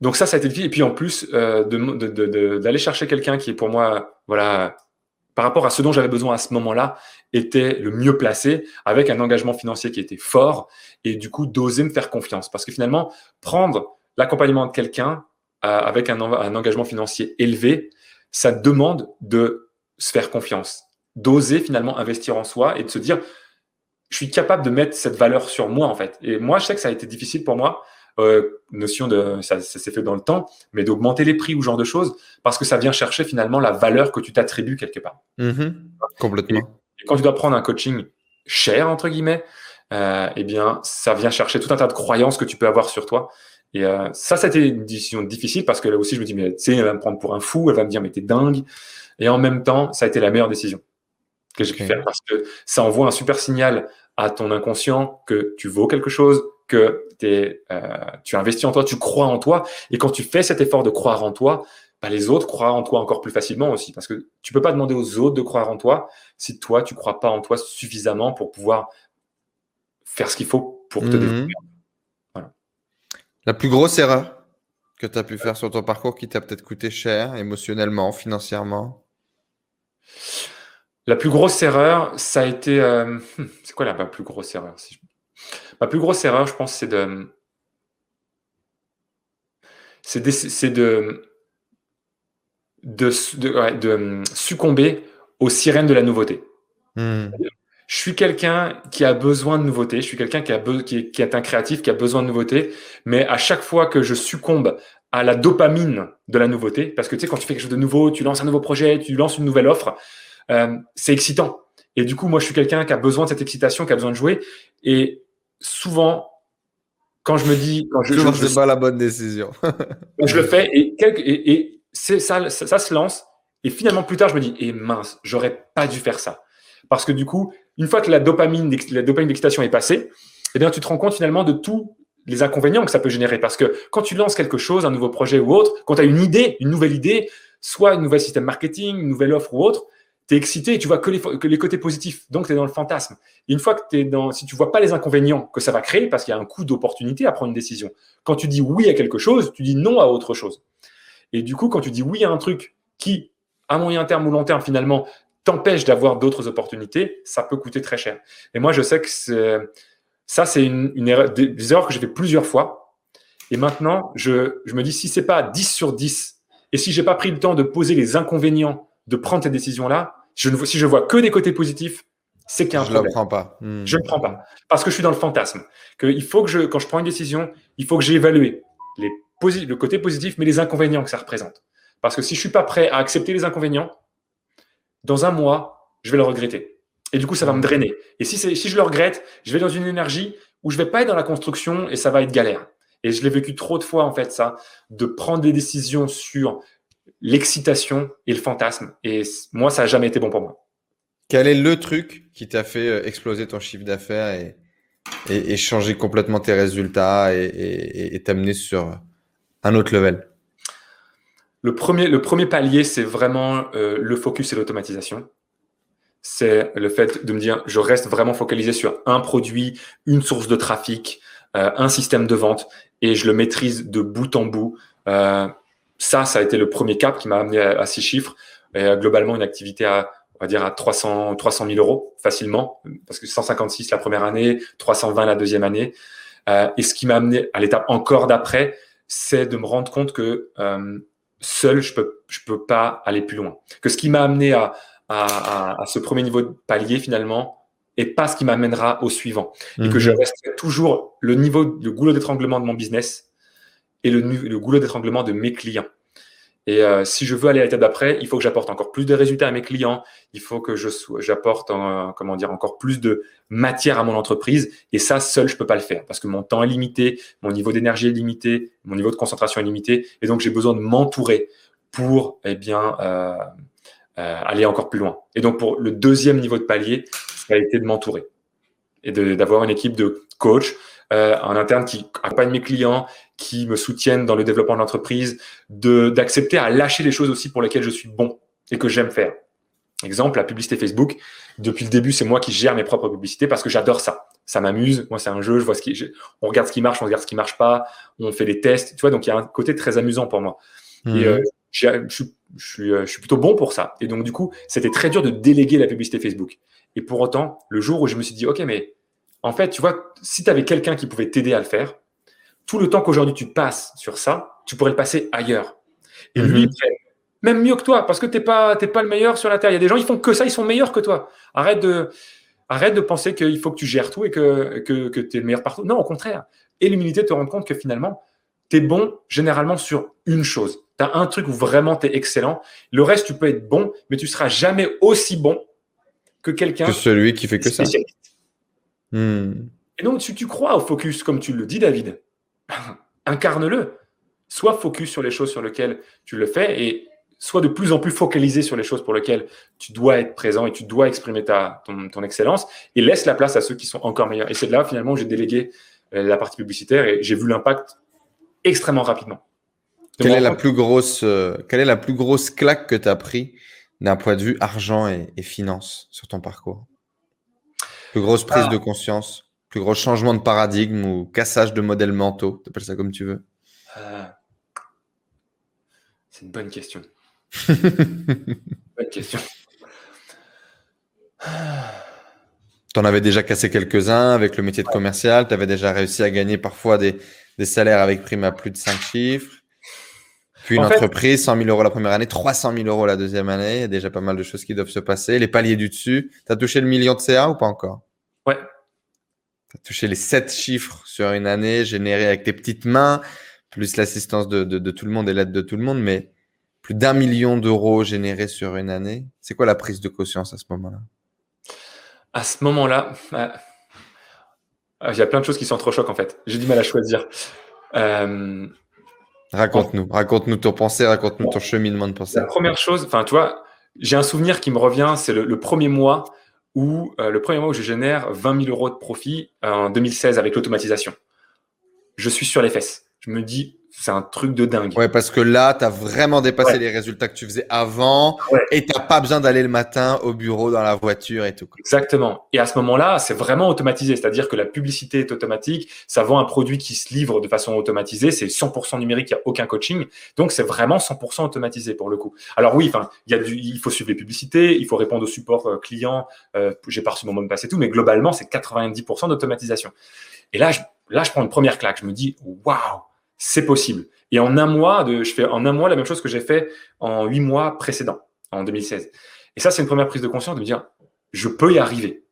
donc ça, ça a été difficile. Et puis en plus, euh, d'aller chercher quelqu'un qui est pour moi, voilà par rapport à ce dont j'avais besoin à ce moment-là, était le mieux placé, avec un engagement financier qui était fort, et du coup d'oser me faire confiance. Parce que finalement, prendre l'accompagnement de quelqu'un euh, avec un, engagement financier élevé, ça demande de se faire confiance, d'oser finalement investir en soi et de se dire, je suis capable de mettre cette valeur sur moi en fait. Et moi, je sais que ça a été difficile pour moi euh, notion de, ça, s'est fait dans le temps, mais d'augmenter les prix ou genre de choses, parce que ça vient chercher finalement la valeur que tu t'attribues quelque part. Mm-hmm. complètement. Et, quand tu dois prendre un coaching cher, entre guillemets, euh, eh bien, ça vient chercher tout un tas de croyances que tu peux avoir sur toi. Et euh, ça, c'était une décision difficile parce que là aussi, je me dis, mais tu sais, elle va me prendre pour un fou, elle va me dire, mais t'es dingue. Et en même temps, ça a été la meilleure décision. Que j'ai pu faire parce que ça envoie un super signal à ton inconscient que tu vaux quelque chose, que es, euh, tu investis en toi, tu crois en toi. Et quand tu fais cet effort de croire en toi, bah, les autres croient en toi encore plus facilement aussi. Parce que tu peux pas demander aux autres de croire en toi si toi, tu crois pas en toi suffisamment pour pouvoir faire ce qu'il faut pour te mhm. développer. La plus grosse erreur que tu as pu faire sur ton parcours qui t'a peut-être coûté cher émotionnellement, financièrement? La plus grosse erreur, ça a été. Euh, c'est quoi la plus grosse erreur Ma plus grosse erreur, je pense, c'est de. C'est de, de, de, succomber aux sirènes de la nouveauté. Hmm. Je suis quelqu'un qui a besoin de nouveauté. Je suis quelqu'un qui, a qui, qui est un créatif, qui a besoin de nouveauté. Mais à chaque fois que je succombe à la dopamine de la nouveauté, parce que tu sais, quand tu fais quelque chose de nouveau, tu lances un nouveau projet, tu lances une nouvelle offre, c'est excitant. Et du coup, moi, je suis quelqu'un qui a besoin de cette excitation, qui a besoin de jouer. Et souvent, quand je me dis, quand je, je, pas la bonne décision. <laughs> je le fais et, et, et ça, ça, ça, se lance. Et finalement, plus tard, je me dis, et eh mince, j'aurais pas dû faire ça. Parce que du coup, une fois que la dopamine, la dopamine d'excitation est passée, eh bien, tu te rends compte finalement de tous les inconvénients que ça peut générer. Parce que quand tu lances quelque chose, un nouveau projet ou autre, quand tu as une idée, une nouvelle idée, soit un nouvel système marketing, une nouvelle offre ou autre, tu es excité et tu vois que les, côtés positifs. Donc, tu es dans le fantasme. Une fois que tu es dans, si tu vois pas les inconvénients que ça va créer, parce qu'il y a un coût d'opportunité à prendre une décision, quand tu dis oui à quelque chose, tu dis non à autre chose. Et du coup, quand tu dis oui à un truc qui, à moyen terme ou long terme, finalement, t'empêche d'avoir d'autres opportunités, ça peut coûter très cher. Et moi, je sais que ça, c'est une, erreur, des erreurs que j'ai fait plusieurs fois. Et maintenant, je, je me dis, si c'est pas 10 sur 10, et si j'ai pas pris le temps de poser les inconvénients de prendre ces décisions-là, je ne, si je vois que des côtés positifs, c'est qu'il y a un je problème. Je ne le prends pas. Hmm. Je ne le prends pas. Parce que je suis dans le fantasme. Que il faut que je, quand je prends une décision, il faut que j'ai évalué les le côté positif, mais les inconvénients que ça représente. Parce que si je suis pas prêt à accepter les inconvénients, dans un mois, je vais le regretter. Et du coup, ça va me drainer. Et si, si je le regrette, je vais dans une énergie où je vais pas être dans la construction et ça va être galère. Et je l'ai vécu trop de fois, en fait, ça, de prendre des décisions sur l'excitation et le fantasme. Et moi, ça n'a jamais été bon pour moi. Quel est le truc qui t'a fait euh, exploser ton chiffre d'affaires et, et, changer complètement tes résultats et t'amener sur un autre level? Le premier, le premier palier, c'est vraiment euh, le focus et l'automatisation. C'est le fait de me dire, je reste vraiment focalisé sur un produit, une source de trafic, euh, un système de vente, et je le maîtrise de bout en bout. Euh, ça, ça a été le premier cap qui m'a amené à, six chiffres. Et, euh, globalement, une activité à, on va dire, à 300, 300 000 euros facilement, parce que 156 la première année, 320 la deuxième année. Euh, et ce qui m'a amené à l'étape encore d'après, c'est de me rendre compte que euh, seul, je peux, je peux pas aller plus loin. Que ce qui m'a amené à, à, à, ce premier niveau de palier finalement, et pas ce qui m'amènera au suivant. Et que je mhm. reste toujours le niveau, le goulot d'étranglement de mon business et le, le goulot d'étranglement de mes clients. Et euh, si je veux aller à l'étape d'après, il faut que j'apporte encore plus de résultats à mes clients. Il faut que je j'apporte comment dire encore plus de matière à mon entreprise. Et ça, seul, je peux pas le faire parce que mon temps est limité, mon niveau d'énergie est limité, mon niveau de concentration est limité. Et donc, j'ai besoin de m'entourer pour eh bien euh, euh, aller encore plus loin. Et donc, pour le deuxième niveau de palier, ça a été de m'entourer et d'avoir une équipe de coachs euh, en interne qui accompagnent mes clients, qui me soutiennent dans le développement de l'entreprise, d'accepter à lâcher les choses aussi pour lesquelles je suis bon et que j'aime faire. Exemple, la publicité Facebook. Depuis le début, c'est moi qui gère mes propres publicités parce que j'adore ça. Ça m'amuse. Moi, c'est un jeu. Je vois ce qui, on regarde ce qui marche, on regarde ce qui marche pas. On fait des tests. Tu vois, donc il y a un côté très amusant pour moi. Et mhm. euh, je, je, suis, euh, je suis plutôt bon pour ça. Et donc, du coup, c'était très dur de déléguer la publicité Facebook. Et pour autant, le jour où je me suis dit, OK, mais en fait, tu vois, si tu avais quelqu'un qui pouvait t'aider à le faire, tout le temps qu'aujourd'hui tu passes sur ça, tu pourrais le passer ailleurs. Et lui, mhm. même mieux que toi, parce que tu n'es pas, pas le meilleur sur la Terre. Il y a des gens, ils font que ça, ils sont meilleurs que toi. Arrête de, arrête de penser qu'il faut que tu gères tout et que, que, que tu es le meilleur partout. Non, au contraire. Et l'humilité te rendre compte que finalement, tu es bon généralement sur une chose. Tu as un truc où vraiment tu es excellent. Le reste, tu peux être bon, mais tu seras jamais aussi bon que quelqu'un. Que celui qui fait que ça. Et donc, si tu crois au focus, comme tu le dis, David, <laughs> incarne-le. Sois focus sur les choses sur lesquelles tu le fais et sois de plus en plus focalisé sur les choses pour lesquelles tu dois être présent et tu dois exprimer ta, ton, excellence et laisse la place à ceux qui sont encore meilleurs. Et c'est là, finalement, où j'ai délégué euh, la partie publicitaire et j'ai vu l'impact extrêmement rapidement. Quelle est, la plus grosse, euh, quelle est la plus grosse claque que tu as pris d'un point de vue argent et, et finance sur ton parcours? Plus grosse prise ah. de conscience, plus gros changement de paradigme ou cassage de modèles mentaux, tu appelles ça comme tu veux euh, C'est une bonne question. <laughs> bonne question. Tu en avais déjà cassé quelques-uns avec le métier de commercial, tu avais déjà réussi à gagner parfois des, des salaires avec prime à plus de 5 chiffres. Puis une entreprise, 100 000 euros la première année, 300 000 euros la deuxième année. Il y a déjà pas mal de choses qui doivent se passer. Les paliers du dessus. Tu as touché le million de CA ou pas encore? Ouais. Tu as touché les 7 chiffres sur une année générés avec tes petites mains, plus l'assistance de, de, tout le monde et l'aide de tout le monde. Mais plus d'un million d'euros générés sur une année. C'est quoi la prise de conscience à ce moment-là? À ce moment-là, bah, il y a plein de choses qui sont trop chocs en fait. J'ai du mal à choisir. Euh, Raconte-nous, raconte-nous ton pensée, raconte-nous ton cheminement de pensée. La première chose, enfin, tu vois, j'ai un souvenir qui me revient, c'est le, premier mois où euh, le premier mois où je génère 20 000 euros de profit euh, en 2016 avec l'automatisation. Je suis sur les fesses. Je me dis, c'est un truc de dingue. Ouais, parce que là, tu as vraiment dépassé les résultats que tu faisais avant et tu n'as pas besoin d'aller le matin au bureau, dans la voiture et tout. Exactement. Et à ce moment-là, c'est vraiment automatisé. C'est-à-dire que la publicité est automatique. Ça vend un produit qui se livre de façon automatisée. C'est 100% numérique. Il n'y a aucun coaching. Donc, c'est vraiment 100% automatisé pour le coup. Alors oui, enfin, il, y a du, il faut suivre les publicités. Il faut répondre au support euh, client. Euh, J'ai pas reçu mon mot de passe et tout. Mais globalement, c'est 90% d'automatisation. Et là je, là, je prends une première claque. Je me dis, waouh c'est possible. Et en un mois, je fais en un mois la même chose que j'ai fait en huit mois précédents, en 2016. Et ça, c'est une première prise de conscience de me dire, je peux y arriver.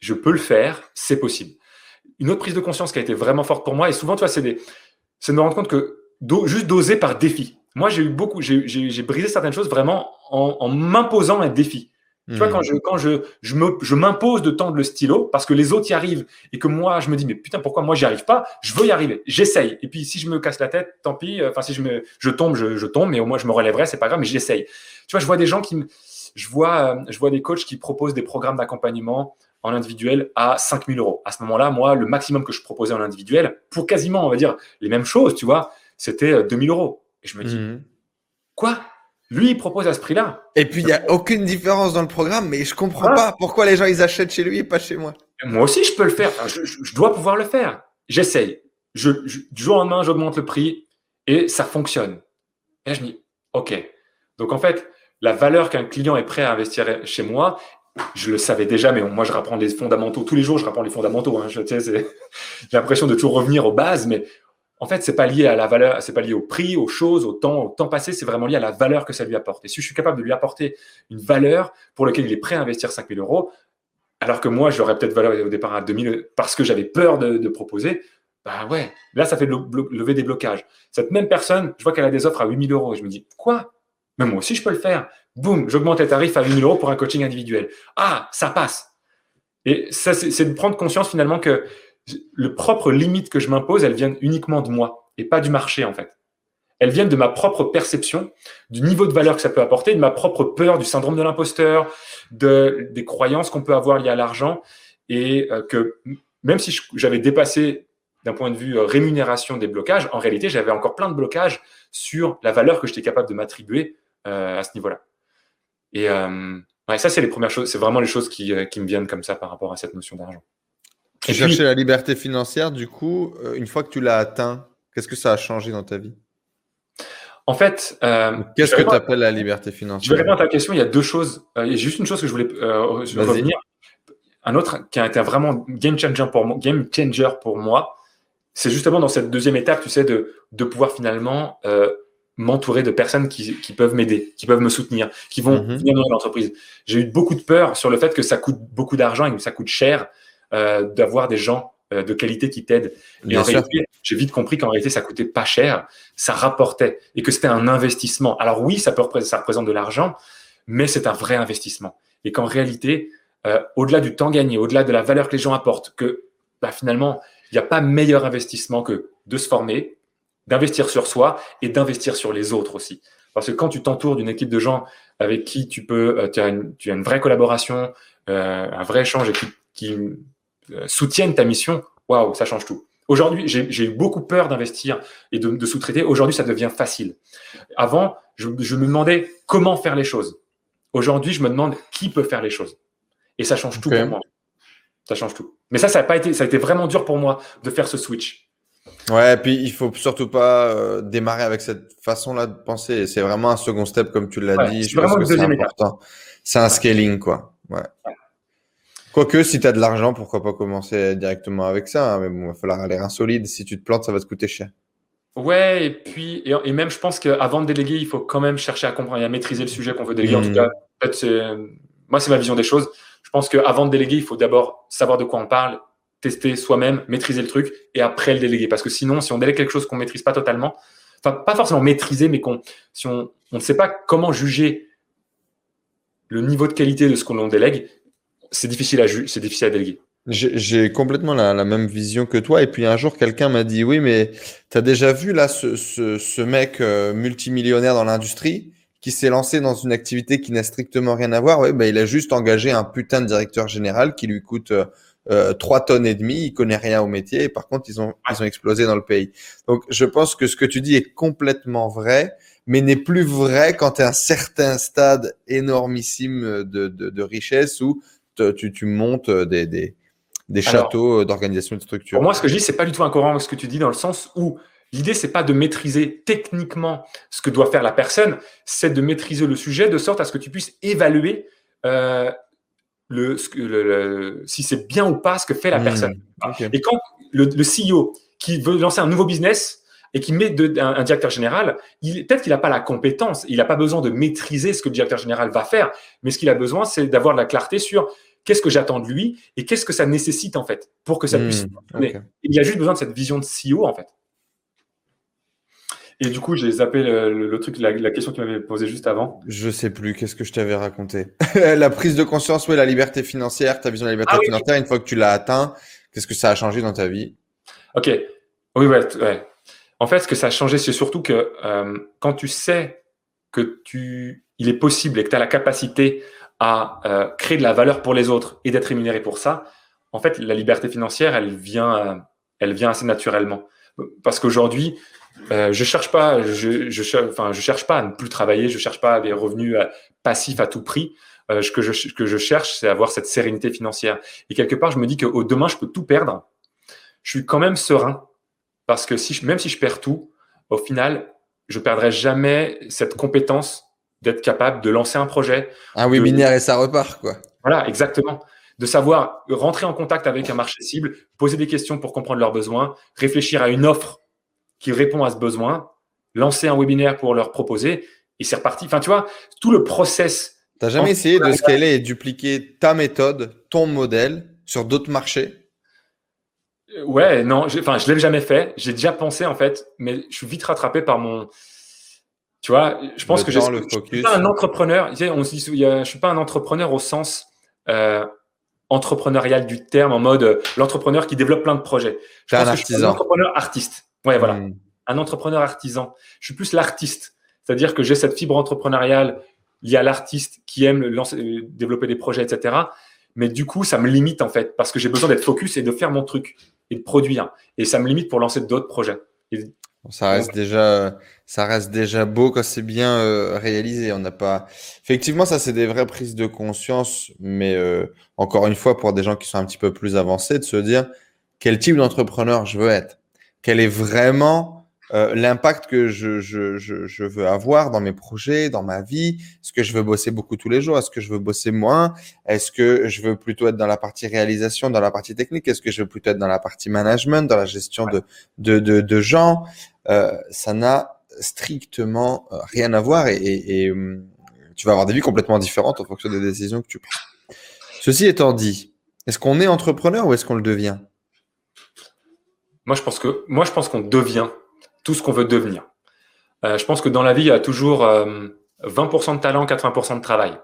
Je peux le faire, c'est possible. Une autre prise de conscience qui a été vraiment forte pour moi, et souvent, tu vois, c'est de me rendre compte que juste d'oser par défi. Moi, j'ai eu beaucoup, j'ai brisé certaines choses vraiment en, en m'imposant un défi. Tu vois, quand hmm. je, quand je, je, me, je m'impose de tendre le stylo parce que les autres y arrivent et que moi, je me dis, mais putain, pourquoi moi, j'y arrive pas? Je veux y arriver. J'essaye. Et puis, si je me casse la tête, tant pis. Enfin, si je, me, je tombe, je, je tombe, mais au moins, je me relèverai, c'est pas grave, mais j'essaye. Tu vois, je vois des gens qui je vois, je vois des coachs qui proposent des programmes d'accompagnement en individuel à 5000 euros. À ce moment-là, moi, le maximum que je proposais en individuel, pour quasiment, on va dire, les mêmes choses, tu vois, c'était 2000 euros. Et je me dis, hmm. quoi? Lui, il propose à ce prix-là. Et puis, il n'y a aucune différence dans le programme, mais je comprends pas pourquoi les gens, ils achètent chez lui et pas chez moi. Moi aussi, je peux le faire. je, dois pouvoir le faire. J'essaye. Je, du jour au lendemain, j'augmente le prix et ça fonctionne. Et là, je me dis, OK. Donc, en fait, la valeur qu'un client est prêt à investir chez moi, je le savais déjà, mais moi, je rapprends les fondamentaux. Tous les jours, je rapprends les fondamentaux. Hein. <laughs> J'ai l'impression de toujours revenir aux bases, mais en fait, c'est pas lié à la valeur, c'est pas lié au prix, aux choses, au temps, au temps passé, c'est vraiment lié à la valeur que ça lui apporte. Et si je suis capable de lui apporter une valeur pour laquelle il est prêt à investir 5000 euros, alors que moi, j'aurais peut-être valeur au départ à 2000 parce que j'avais peur de, proposer, bah ouais, là, ça fait lever des blocages. Cette même personne, je vois qu'elle a des offres à 8000 euros je me dis, quoi? Mais moi aussi, je peux le faire. Boum, j'augmente les tarifs à 8000 euros pour un coaching individuel. Ah, ça passe. Et ça, c'est de prendre conscience finalement que le propre limite que je m'impose, elles viennent uniquement de moi et pas du marché en fait. Elles viennent de ma propre perception, du niveau de valeur que ça peut apporter, de ma propre peur, du syndrome de l'imposteur, de, des croyances qu'on peut avoir liées à l'argent et euh, que même si j'avais dépassé d'un point de vue euh, rémunération des blocages, en réalité, j'avais encore plein de blocages sur la valeur que j'étais capable de m'attribuer euh, à ce niveau-là. Et ça, c'est les premières choses, c'est vraiment les choses qui, qui me viennent comme ça par rapport à cette notion d'argent. Tu cherchais la liberté financière, du coup, euh, une fois que tu l'as atteint, qu'est-ce que ça a changé dans ta vie? En fait, euh, qu'est-ce que tu appelles la liberté financière? Je vais répondre à ta question. Il y a deux choses. Euh, il y a juste une chose que je voulais revenir. Un autre qui a été vraiment game changer pour moi, game changer pour moi, c'est justement dans cette deuxième étape, tu sais, de, de pouvoir finalement m'entourer de personnes qui, qui peuvent m'aider, qui peuvent me soutenir, qui vont mhm. venir dans l'entreprise. J'ai eu beaucoup de peur sur le fait que ça coûte beaucoup d'argent et que ça coûte cher euh, d'avoir des gens euh, de qualité qui t'aident. Et en réalité, j'ai vite compris qu'en réalité, ça coûtait pas cher, ça rapportait et que c'était un investissement. Alors oui, ça, peut, ça représente de l'argent, mais c'est un vrai investissement. Et qu'en réalité, euh, au-delà du temps gagné, au-delà de la valeur que les gens apportent, que bah, finalement, il n'y a pas meilleur investissement que de se former, d'investir sur soi et d'investir sur les autres aussi. Parce que quand tu t'entoures d'une équipe de gens avec qui tu peux, tu, as une, tu as une vraie collaboration, euh, un vrai échange et qui, qui soutiennent ta mission, waouh, ça change tout. Aujourd'hui, j'ai eu beaucoup peur d'investir et de, de sous-traiter. Aujourd'hui, ça devient facile. Avant, je, je, me demandais comment faire les choses. Aujourd'hui, je me demande qui peut faire les choses. Et ça change tout pour moi. Ça change tout. Mais ça, ça a pas été, ça a été vraiment dur pour moi de faire ce switch. Ouais, et puis il faut surtout pas euh, démarrer avec cette façon-là de penser. C'est vraiment un second step, comme tu l'as dit. C'est vraiment le deuxième important. C'est un scaling, quoi. Ouais. Quoique, si tu as de l'argent, pourquoi pas commencer directement avec ça. Hein, mais bon, il va falloir aller reins solide. Si tu te plantes, ça va te coûter cher. Ouais, et puis, et, même, je pense qu'avant de déléguer, il faut quand même chercher à comprendre et à maîtriser le sujet qu'on veut déléguer. En tout mmh. cas, moi, c'est ma vision des choses. Je pense qu'avant de déléguer, il faut d'abord savoir de quoi on parle, tester soi-même, maîtriser le truc et après le déléguer. Parce que sinon, si on délègue quelque chose qu'on maîtrise pas totalement, enfin, pas forcément maîtriser, mais qu'on, si on, on ne sait pas comment juger le niveau de qualité de ce qu'on délègue, c'est difficile à c'est difficile à déléguer. J'ai complètement la, la, même vision que toi. Et puis un jour, quelqu'un m'a dit, oui, mais tu as déjà vu là ce, ce, ce mec euh, multimillionnaire dans l'industrie qui s'est lancé dans une activité qui n'a strictement rien à voir? Ouais, ben, il a juste engagé un putain de directeur général qui lui coûte euh, euh, trois tonnes et demie, il connaît rien au métier, et par contre, ils ont, ils ont explosé dans le pays. Donc, je pense que ce que tu dis est complètement vrai, mais n'est plus vrai quand tu es à un certain stade énormissime de, de, de richesse où tu, tu montes des, des, des châteaux d'organisation de structure. Pour moi, ce que je dis, c'est pas du tout incohérent ce que tu dis dans le sens où l'idée, c'est pas de maîtriser techniquement ce que doit faire la personne, c'est de maîtriser le sujet de sorte à ce que tu puisses évaluer euh, le, si c'est bien ou pas ce que fait la hmm, personne. Et quand le, CEO qui veut lancer un nouveau business et qui met un, directeur général, peut-être qu'il n'a pas la compétence, il n'a pas besoin de maîtriser ce que le directeur général va faire, mais ce qu'il a besoin, c'est d'avoir de la clarté sur qu'est-ce que j'attends de lui et qu'est-ce que ça nécessite en fait pour que ça hmm, puisse. Il y a juste besoin de cette vision de CEO en fait. Et du coup, j'ai zappé le, truc, la, question que tu m'avais posée juste avant. Je sais plus, qu'est-ce que je t'avais raconté? <laughs> La prise de conscience, oui, la liberté financière, ta vision de la liberté ah financière, une fois que tu l'as atteint, qu'est-ce que ça a changé dans ta vie? Ok, oui, ouais, ouais. En fait, ce que ça a changé, c'est surtout que euh, quand tu sais que tu, il est possible et que tu as la capacité à euh, créer de la valeur pour les autres et d'être rémunéré pour ça, en fait, la liberté financière, elle vient, euh, elle vient assez naturellement. Parce qu'aujourd'hui, je cherche pas, je, je, enfin, je cherche pas à ne plus travailler, je cherche pas des revenus passifs à tout prix. Ce que je, que je cherche, c'est avoir cette sérénité financière. Et quelque part, je me dis que au demain, je peux tout perdre. Je suis quand même serein parce que si même si je perds tout, au final, je perdrai jamais cette compétence d'être capable de lancer un projet. Un webinaire et ça repart, quoi. Voilà, exactement. De savoir rentrer en contact avec un marché cible, poser des questions pour comprendre leurs besoins, réfléchir à une offre qui répond à ce besoin, lancer un webinaire pour leur proposer, et c'est reparti. Enfin, tu vois, tout le process. Tu n'as jamais essayé de scaler et dupliquer ta méthode, ton modèle sur d'autres marchés? Ouais, non, enfin, je ne l'ai jamais fait. J'ai déjà pensé, en fait, mais je suis vite rattrapé par mon. Tu vois, je pense que je ne suis pas un entrepreneur. Tu sais, on, je suis pas un entrepreneur au sens euh, entrepreneurial du terme, en mode euh, l'entrepreneur qui développe plein de projets. Je pense que je suis un entrepreneur artiste. Ouais, voilà. Hmm. Un entrepreneur artisan. Je suis plus l'artiste. C'est-à-dire que j'ai cette fibre entrepreneuriale. Il y a l'artiste qui aime lancer, euh, développer des projets, etc. Mais du coup, ça me limite en fait parce que j'ai besoin d'être focus et de faire mon truc et de produire. Et ça me limite pour lancer d'autres projets. ça reste déjà, ça reste déjà beau quand c'est bien euh, réalisé. On n'a pas, effectivement, ça c'est des vraies prises de conscience, mais euh, encore une fois, pour des gens qui sont un petit peu plus avancés, de se dire quel type d'entrepreneur je veux être? Quel est vraiment euh, l'impact que je, veux avoir dans mes projets, dans ma vie. Est-ce que je veux bosser beaucoup tous les jours? Est-ce que je veux bosser moins? Est-ce que je veux plutôt être dans la partie réalisation, dans la partie technique? Est-ce que je veux plutôt être dans la partie management, dans la gestion de, gens? Euh, Ça n'a strictement euh, rien à voir et, et, et hum, tu vas avoir des vies complètement différentes en fonction des décisions que tu prends. Ceci étant dit, est-ce qu'on est entrepreneur ou est-ce qu'on le devient? Moi, je pense que moi, je pense qu'on devient tout ce qu'on veut devenir. Euh, je pense que dans la vie, il y a toujours euh, 20% de talent, 80% de travail.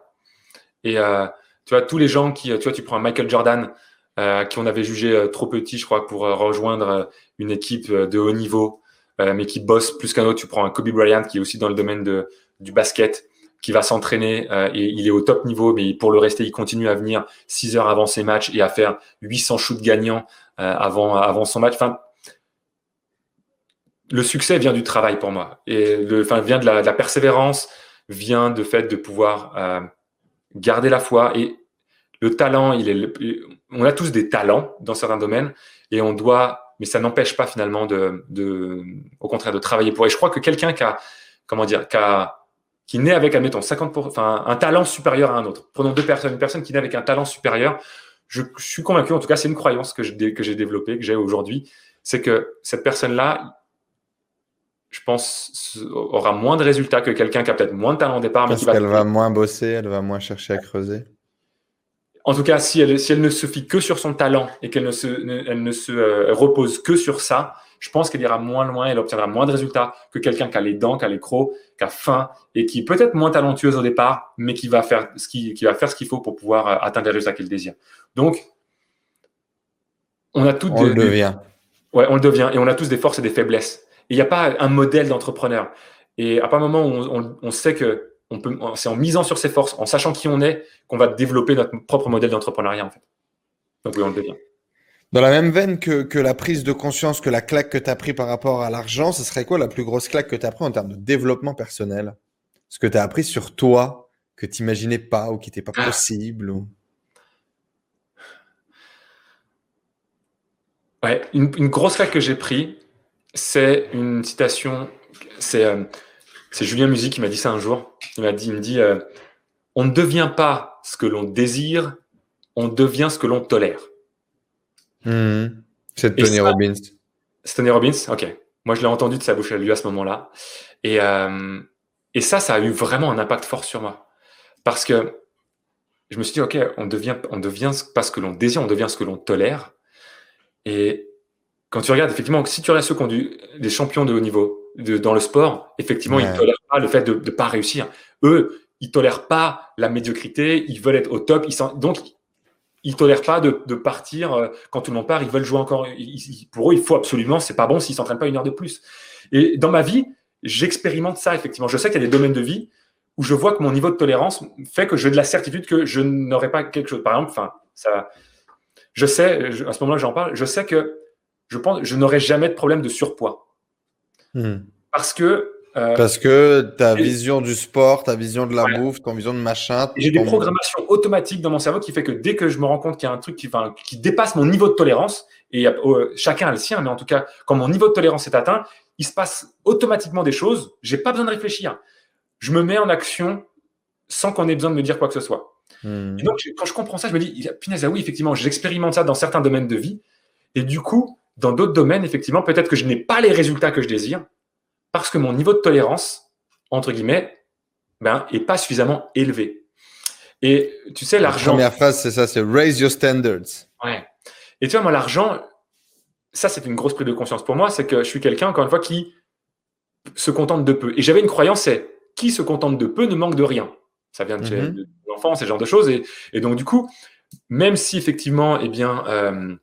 Et euh, tu vois, tous les gens qui, tu vois, tu prends Michael Jordan, euh, qui on avait jugé euh, trop petit, je crois, pour rejoindre une équipe de haut niveau, mais qui bosse plus qu'un autre. Tu prends un Kobe Bryant, qui est aussi dans le domaine de, du basket, qui va s'entraîner et il est au top niveau, mais pour le rester, il continue à venir 6 heures avant ses matchs et à faire 800 shoots gagnants avant, avant son match. Le succès vient du travail pour moi et le, enfin, vient de la, de la persévérance, vient de fait de pouvoir euh, garder la foi et le talent. Il est, on a tous des talents dans certains domaines et on doit, mais ça n'empêche pas finalement de, de, au contraire, de travailler pour. Et je crois que quelqu'un qui a, comment dire, qui a, qui naît avec, admettons, 50 enfin, un talent supérieur à un autre. Prenons deux personnes, une personne qui naît avec un talent supérieur. Je, suis convaincu, en tout cas, c'est une croyance que j'ai que j'ai développée, que j'ai aujourd'hui, c'est que cette personne-là, je pense, aura moins de résultats que quelqu'un qui a peut-être moins de talent au départ. Parce qu'elle va... moins bosser, elle va moins chercher à creuser. En tout cas, si elle, si elle ne se fie que sur son talent et qu'elle ne se, elle ne se euh, repose que sur ça, je pense qu'elle ira moins loin, elle obtiendra moins de résultats que quelqu'un qui a les dents, qui a les crocs, qui a faim et qui est peut-être moins talentueuse au départ, mais qui va faire ce qui, qui qu'il faut pour pouvoir euh, atteindre les résultats qu'il désire. Donc, on a toutes on le devient. Ouais, on le devient et on a tous des forces et des faiblesses il n'y a pas un modèle d'entrepreneur. Et à pas un moment où on, sait que on peut, c'est en misant sur ses forces, en sachant qui on est, qu'on va développer notre propre modèle d'entrepreneuriat en fait. Donc oui, on le devient. Dans la même veine que, la prise de conscience, que la claque que tu as pris par rapport à l'argent, ce serait quoi la plus grosse claque que tu as pris en termes de développement personnel? Ce que tu as appris sur toi que tu n'imaginais pas ou qui n'était pas ah. possible Ouais, une, une, grosse claque que j'ai pris, c'est une citation, euh, c'est Julien Musique qui m'a dit ça un jour. Il m'a dit, il me dit, euh, on ne devient pas ce que l'on désire, on devient ce que l'on tolère. Mmh. C'est Tony Robbins. C'est Tony Robbins, ok. Moi, je l'ai entendu de sa bouche à lui à ce moment-là. Et, euh, et ça, ça a eu vraiment un impact fort sur moi. Parce que je me suis dit, ok, on devient, on devient pas ce que l'on désire, on devient ce que l'on tolère. Et quand tu regardes, effectivement, si tu restes ceux qui des champions de haut niveau de, dans le sport, effectivement, ils ne tolèrent pas le fait de ne pas réussir. Eux, ils tolèrent pas la médiocrité, ils veulent être au top. Ils donc, ils tolèrent pas de, de, partir euh, quand tout le monde part. Ils veulent jouer encore. pour eux, il faut absolument. C'est pas bon s'ils s'entraînent pas une heure de plus. Et dans ma vie, j'expérimente ça effectivement. Je sais qu'il y a des domaines de vie où je vois que mon niveau de tolérance fait que j'ai de la certitude que je n'aurai pas quelque chose. Par exemple, enfin, ça, je sais, à ce moment-là, j'en parle. Je sais que je pense, je n'aurai jamais de problème de surpoids. Hmm. Parce que. Euh, Parce que ta vision du sport, ta vision de la bouffe, ton vision de machin. J'ai des programmations automatiques dans mon cerveau qui fait que dès que je me rends compte qu'il y a un truc qui, enfin, qui dépasse mon niveau de tolérance, et euh, chacun a le sien, mais en tout cas, quand mon niveau de tolérance est atteint, il se passe automatiquement des choses. J'ai pas besoin de réfléchir. Je me mets en action sans qu'on ait besoin de me dire quoi que ce soit. Hmm. Et donc, quand je comprends ça, je me dis, punaise, ah oui, effectivement, j'expérimente ça dans certains domaines de vie. Et du coup, dans d'autres domaines, effectivement, peut-être que je n'ai pas les résultats que je désire parce que mon niveau de tolérance, entre guillemets, ben, est pas suffisamment élevé. Et tu sais, l'argent. La première phrase, c'est ça, c'est raise your standards. Ouais. Et tu vois, moi, l'argent, ça, c'est une grosse prise de conscience pour moi, c'est que je suis quelqu'un, encore une fois, qui se contente de peu. Et j'avais une croyance, c'est qui se contente de peu ne manque de rien. Ça vient de, mm l'enfance, ce genre de choses. Et, et, donc, du coup, même si effectivement, eh bien, euh,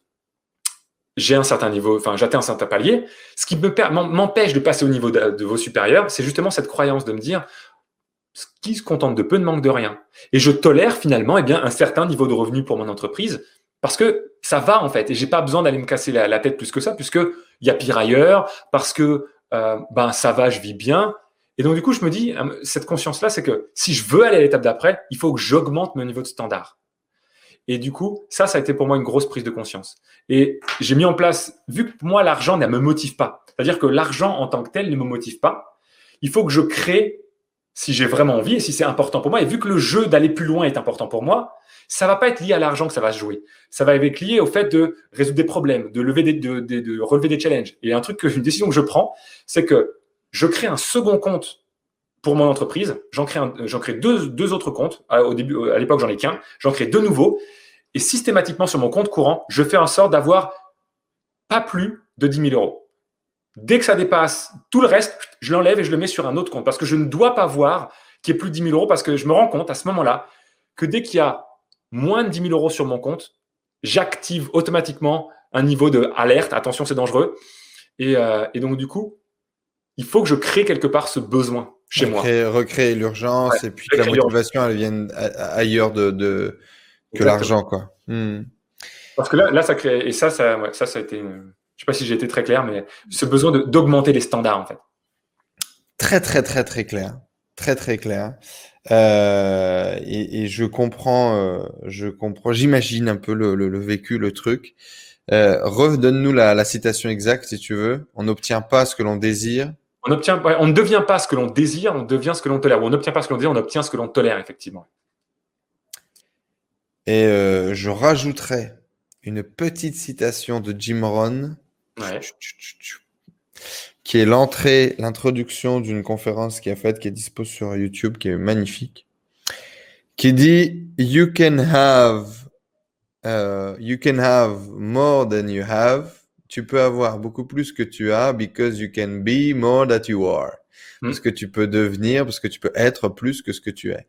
j'ai un certain niveau, enfin j'atteins un certain palier, ce qui m'empêche de passer au niveau de, vos supérieurs, c'est justement cette croyance de me dire ce qui se contente de peu ne manque de rien. Et je tolère finalement eh bien, un certain niveau de revenu pour mon entreprise parce que ça va en fait et j'ai pas besoin d'aller me casser la, tête plus que ça puisque il y a pire ailleurs parce que euh, ben ça va, je vis bien. Et donc du coup je me dis euh, cette conscience là, c'est que si je veux aller à l'étape d'après, il faut que j'augmente mon niveau de standard. Et du coup, ça, ça a été pour moi une grosse prise de conscience. Et j'ai mis en place, vu que moi, l'argent ne me motive pas, c'est-à-dire que l'argent en tant que tel ne me motive pas, il faut que je crée, si j'ai vraiment envie et si c'est important pour moi, et vu que le jeu d'aller plus loin est important pour moi, ça va pas être lié à l'argent que ça va se jouer. Ça va être lié au fait de résoudre des problèmes, de, lever relever des challenges. Et un truc que, une décision que je prends, c'est que je crée un second compte pour mon entreprise. J'en crée, j'en crée deux, autres comptes. Au début, à l'époque, j'en ai qu'un. J'en crée deux nouveaux. Et systématiquement, sur mon compte courant, je fais en sorte d'avoir pas plus de 10 000 euros. Dès que ça dépasse tout le reste, je l'enlève et je le mets sur un autre compte parce que je ne dois pas voir qu'il y ait plus de 10 000 euros parce que je me rends compte à ce moment-là que dès qu'il y a moins de 10 000 euros sur mon compte, j'active automatiquement un niveau de alerte. Attention, c'est dangereux. Et, euh, et donc, du coup, il faut que je crée quelque part ce besoin. Chez moi. Recréer l'urgence et puis que la motivation elle vienne ailleurs de, de que l'argent quoi. Hmm. Parce que là, là ça crée et ça ça ça ça a été je sais pas si j'ai été très clair mais ce besoin d'augmenter les standards en fait. Très très très très clair, très très clair. Euh, et, et, je comprends, euh, je comprends, j'imagine un peu le, le, le, vécu, le truc. Euh, Redonne-nous la, la, citation exacte si tu veux. On n'obtient pas ce que l'on désire. On, obtient, on ne devient pas ce que l'on désire, on devient ce que l'on tolère. Ou on n'obtient pas ce que l'on désire, on obtient ce que l'on tolère, effectivement. Et euh, je rajouterai une petite citation de Jim Rohn, ouais. qui est l'entrée, l'introduction d'une conférence qui a faite, qui est dispo sur YouTube, qui est magnifique, qui dit You can have Uh, you can have more than you have. Tu peux avoir beaucoup plus que tu as because you can be more that you are. Hmm. Parce que tu peux devenir, parce que tu peux être plus que ce que tu es.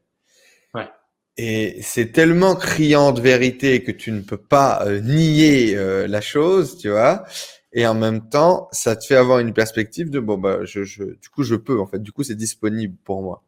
Ouais. Et c'est tellement criant de vérité que tu ne peux pas euh, nier euh, la chose, tu vois. Et en même temps, ça te fait avoir une perspective de bon bah je, je du coup je peux en fait. Du coup c'est disponible pour moi.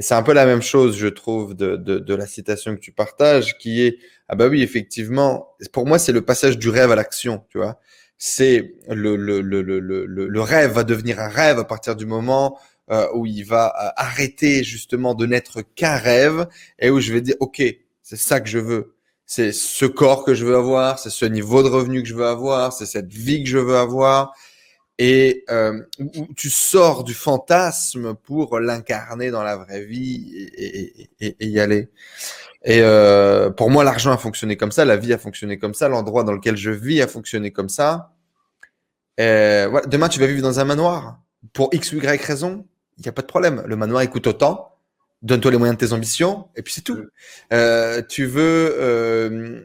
C'est un peu la même chose, je trouve, de, de, de, la citation que tu partages, qui est ah bah oui, effectivement. Pour moi, c'est le passage du rêve à l'action, tu vois. C'est le, le, le, le, le, rêve va devenir un rêve à partir du moment euh, où il va euh, arrêter justement de n'être qu'un rêve et où je vais dire ok, c'est ça que je veux. C'est ce corps que je veux avoir, c'est ce niveau de revenu que je veux avoir, c'est cette vie que je veux avoir, et euh, où tu sors du fantasme pour l'incarner dans la vraie vie et, y aller. Et euh, pour moi, l'argent a fonctionné comme ça, la vie a fonctionné comme ça, l'endroit dans lequel je vis a fonctionné comme ça. Et voilà. Demain, tu vas vivre dans un manoir pour x ou y raison, il n'y a pas de problème. Le manoir écoute autant. Donne-toi les moyens de tes ambitions et puis c'est tout. Euh, tu veux euh,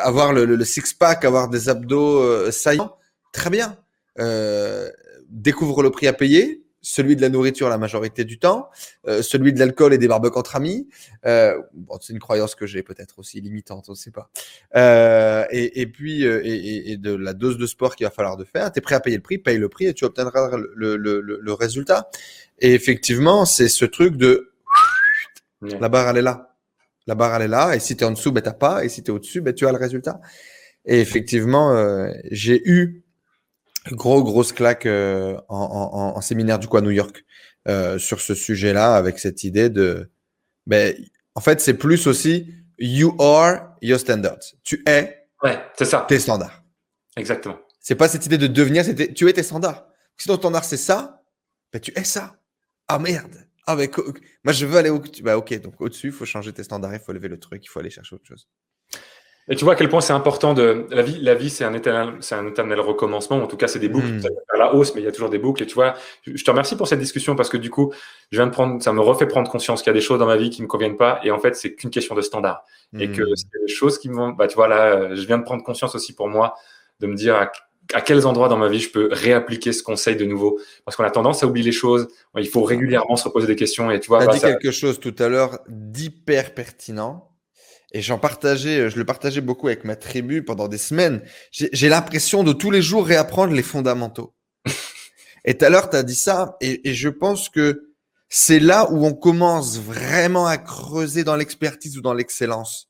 avoir le, le six-pack, avoir des abdos euh, saillants, très bien euh, découvre le prix à payer, celui de la nourriture la majorité du temps, euh, celui de l'alcool et des barbecues entre amis. Euh, bon, c'est une croyance que j'ai peut-être aussi limitante, on ne sait pas. Euh, et, et, puis et, et, de la dose de sport qu'il va falloir de faire. Tu es prêt à payer le prix, paye le prix et tu obtiendras le, le, le, le résultat. Et effectivement, c'est ce truc de la barre elle est là. La barre elle est là et si tu es en dessous, ben t'as pas et si tu es au-dessus, ben tu as le résultat. Et effectivement, j'ai eu Gros, grosse claque euh, en, en, en, séminaire du coup à New York euh, sur ce sujet-là, avec cette idée de. Ben, en fait, c'est plus aussi you are your standards. Tu es ouais, c'est ça. tes standards. Exactement. C'est pas cette idée de devenir, c'était tu es tes standards. Si ton standard c'est ça, ben, tu es ça. Ah merde. Ah, ben, moi je veux aller au. Bah, ok, donc au-dessus, il faut changer tes standards, il faut lever le truc, il faut aller chercher autre chose. Et tu vois à quel point c'est important de la vie. La vie, c'est un éternel, c'est un éternel recommencement. En tout cas, c'est des boucles. À la hausse, mais il y a toujours des boucles. Et tu vois, je te remercie pour cette discussion parce que du coup, je viens de prendre, ça me refait prendre conscience qu'il y a des choses dans ma vie qui me conviennent pas. Et en fait, c'est qu'une question de standard. Et que hmm. c'est des choses qui me vont, bah, tu vois, là, je viens de prendre conscience aussi pour moi de me dire à, quels endroits dans ma vie je peux réappliquer ce conseil de nouveau. Parce qu'on a tendance à oublier les choses. Il faut régulièrement se reposer des questions. Et tu vois, as bah, dit quelque chose tout à l'heure d'hyper pertinent et j'en partageais, je le partageais beaucoup avec ma tribu pendant des semaines. J'ai l'impression de tous les jours réapprendre les fondamentaux. <laughs> et tout à l'heure, tu as dit ça, et, et, je pense que c'est là où on commence vraiment à creuser dans l'expertise ou dans l'excellence.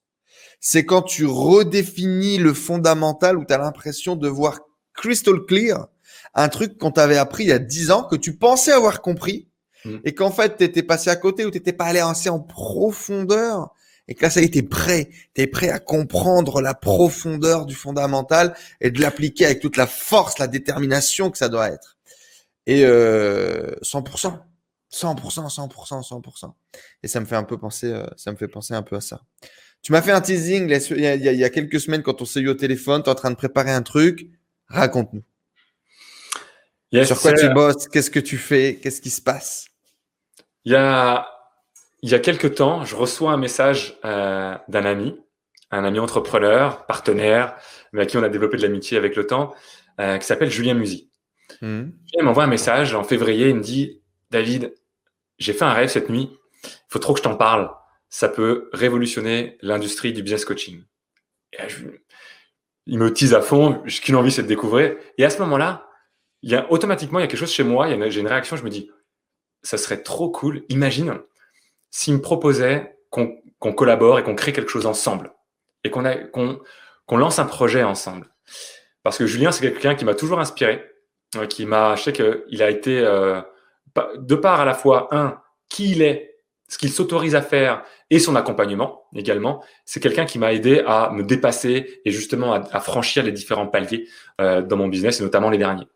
C'est quand tu redéfinis le fondamental où tu as l'impression de voir crystal clear un truc qu'on t'avait appris il y a dix ans, que tu pensais avoir compris, mm. et qu'en fait, tu étais passé à côté ou tu n'étais pas allé assez en profondeur et que là, ça y est, t'es prêt. T'es prêt à comprendre la profondeur du fondamental et de l'appliquer avec toute la force, la détermination que ça doit être. Et euh, 100%. 100%, 100%, 100%. Et ça me fait un peu penser, euh, ça me fait penser un peu à ça. Tu m'as fait un teasing il y, a, il y a quelques semaines quand on s'est eu au téléphone, tu es en train de préparer un truc. Raconte-nous. Sur quoi tu bosses? Qu'est-ce que tu fais? Qu'est-ce qui se passe? Il y a il y a quelques temps, je reçois un message euh, d'un ami, un ami entrepreneur, partenaire, mais avec qui on a développé de l'amitié avec le temps, euh, qui s'appelle Julien Musy. Mmh. Il m'envoie un message en février, il me dit David, j'ai fait un rêve cette nuit, il faut trop que je t'en parle. Ça peut révolutionner l'industrie du business coaching. Et il me tease à fond, j'ai qu'une envie, c'est de découvrir. Et à ce moment-là, il y a automatiquement, il y a quelque chose chez moi, il y a j'ai une réaction, je me dis ça serait trop cool. Imagine s'il me proposait qu'on collabore et qu'on crée quelque chose ensemble et qu'on lance un projet ensemble. Parce que Julien, c'est quelqu'un qui m'a toujours inspiré, euh, qui m'a, je sais qu'il a été, euh, de part à la fois, un, qui il est, ce qu'il s'autorise à faire et son accompagnement également, c'est quelqu'un qui m'a aidé à me dépasser et justement à, franchir les différents paliers euh, dans mon business et notamment les derniers.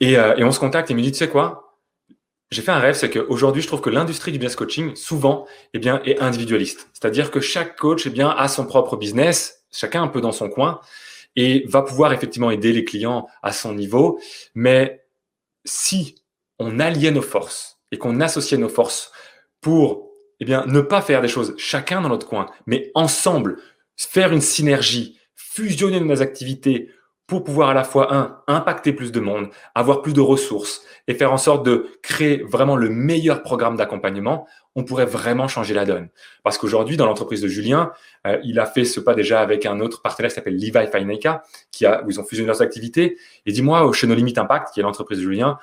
Et, et on se contacte et il me dit, tu sais quoi, j'ai fait un rêve, c'est qu'aujourd'hui, je trouve que l'industrie du business coaching, souvent, eh bien, est individualiste. C'est-à-dire que chaque coach, eh bien, a son propre business, chacun un peu dans son coin, et va pouvoir effectivement aider les clients à son niveau. Mais si on alliait nos forces et qu'on associait nos forces pour, eh bien, ne pas faire des choses chacun dans notre coin, mais ensemble, faire une synergie, fusionner nos activités pour pouvoir à la fois, un, impacter plus de monde, avoir plus de ressources et faire en sorte de créer vraiment le meilleur programme d'accompagnement, on pourrait vraiment changer la donne. Parce qu'aujourd'hui, dans l'entreprise de Julien, euh, il a fait ce pas déjà avec un autre partenaire qui s'appelle Levi Fineka, qui a, où ils ont fusionné leurs activités. Et dis-moi, chez No Limit Impact, qui est l'entreprise de Julien,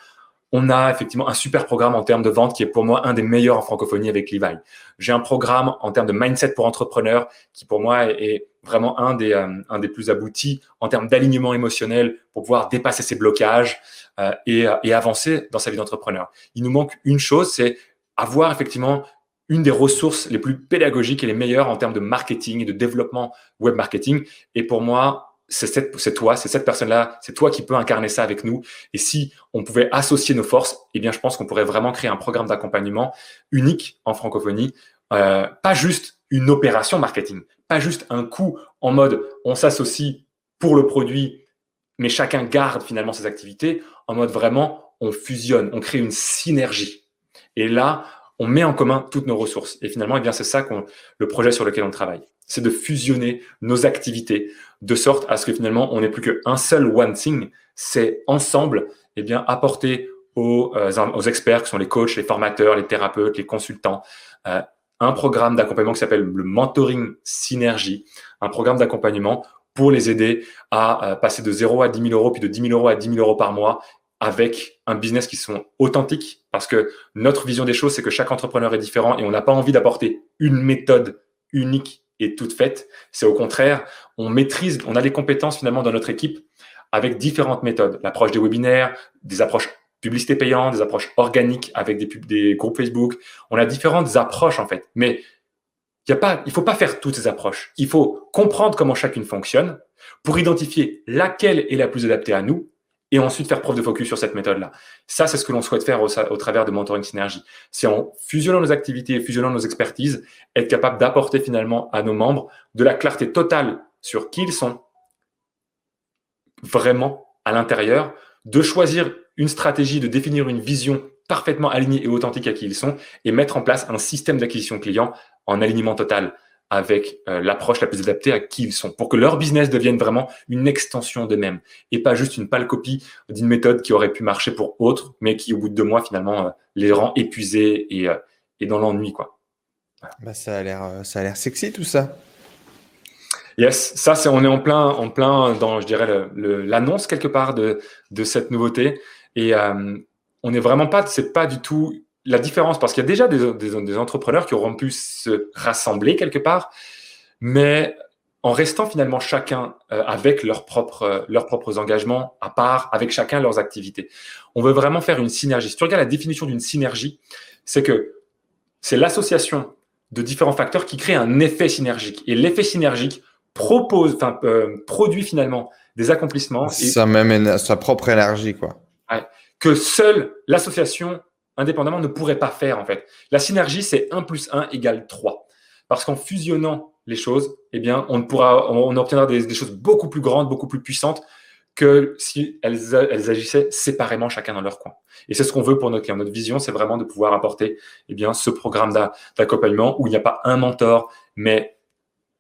on a effectivement un super programme en termes de vente qui est pour moi un des meilleurs en francophonie avec Levi. J'ai un programme en termes de mindset pour entrepreneurs qui pour moi est vraiment un des, euh, un des plus aboutis en termes d'alignement émotionnel pour pouvoir dépasser ses blocages euh, et, euh, et avancer dans sa vie d'entrepreneur. Il nous manque une chose, c'est avoir effectivement une des ressources les plus pédagogiques et les meilleures en termes de marketing et de développement web marketing. Et pour moi, c'est toi, c'est cette personne-là, c'est toi qui peux incarner ça avec nous. Et si on pouvait associer nos forces, eh bien, je pense qu'on pourrait vraiment créer un programme d'accompagnement unique en francophonie, pas juste une opération marketing, juste un coup en mode on s'associe pour le produit, mais chacun garde finalement ses activités, en mode vraiment on fusionne, on crée une synergie. Et là, on met en commun toutes nos ressources. Et finalement, eh bien, c'est ça qu'on, le projet sur lequel on travaille. C'est de fusionner nos activités de sorte à ce que finalement, on n'ait plus qu'un seul one thing. C'est ensemble, eh bien, apporter aux, euh, aux, experts qui sont les coachs, les formateurs, les thérapeutes, les consultants, euh, programme d'accompagnement qui s'appelle le mentoring synergie, un programme d'accompagnement pour les aider à euh, passer de 0 à 10 000 euros, puis de 10 000 euros à 10 000 euros par mois avec un business qui sont authentiques parce que notre vision des choses, c'est que chaque entrepreneur est différent et on n'a pas envie d'apporter une méthode unique et toute faite. C'est au contraire, on maîtrise, on a des compétences finalement dans notre équipe avec différentes méthodes. L'approche des webinaires, des approches publicité payante, des approches organiques avec des, des groupes Facebook. On a différentes approches en fait. Mais y a pas, il faut pas faire toutes ces approches. Il faut comprendre comment chacune fonctionne pour identifier laquelle est la plus adaptée à nous et ensuite faire preuve de focus sur cette méthode-là. Ça, c'est ce que l'on souhaite faire au, travers de Mentoring Synergie. C'est en fusionnant nos activités fusionnant nos expertises, être capable d'apporter finalement à nos membres de la clarté totale sur qui ils sont vraiment à l'intérieur, de choisir une stratégie, de définir une vision parfaitement alignée et authentique à qui ils sont et mettre en place un système d'acquisition client en alignement total avec euh, l'approche la plus adaptée à qui ils sont, pour que leur business devienne vraiment une extension d'eux-mêmes et pas juste une pâle copie d'une méthode qui aurait pu marcher pour autres, mais qui au bout de deux mois finalement euh, les rend épuisés et, euh, et dans l'ennui quoi. Bah, ça a l'air ça a l'air sexy tout ça. Yes, ça c'est on est en plein en plein dans je dirais l'annonce quelque part de de cette nouveauté et on n'est vraiment pas c'est pas du tout la différence, parce qu'il y a déjà des, des, entrepreneurs qui auront pu se rassembler quelque part, mais en restant finalement chacun euh, avec leurs propres, euh, leurs propres engagements à part, avec chacun leurs activités. On veut vraiment faire une synergie. Si tu regardes la définition d'une synergie, c'est que c'est l'association de différents facteurs qui crée un effet synergique. Et l'effet synergique propose, euh, produit finalement des accomplissements. Ça même sa propre énergie, quoi. Que seule l'association indépendamment ne pourrait pas faire en fait. La synergie, c'est 1 plus 1 égale 3. Parce qu'en fusionnant les choses, eh bien, on obtiendra des, choses beaucoup plus grandes, beaucoup plus puissantes que si elles, agissaient séparément chacun dans leur coin. Et c'est ce qu'on veut pour notre client. Notre vision, c'est vraiment de pouvoir apporter eh bien, ce programme d'accompagnement où il n'y a pas un mentor, mais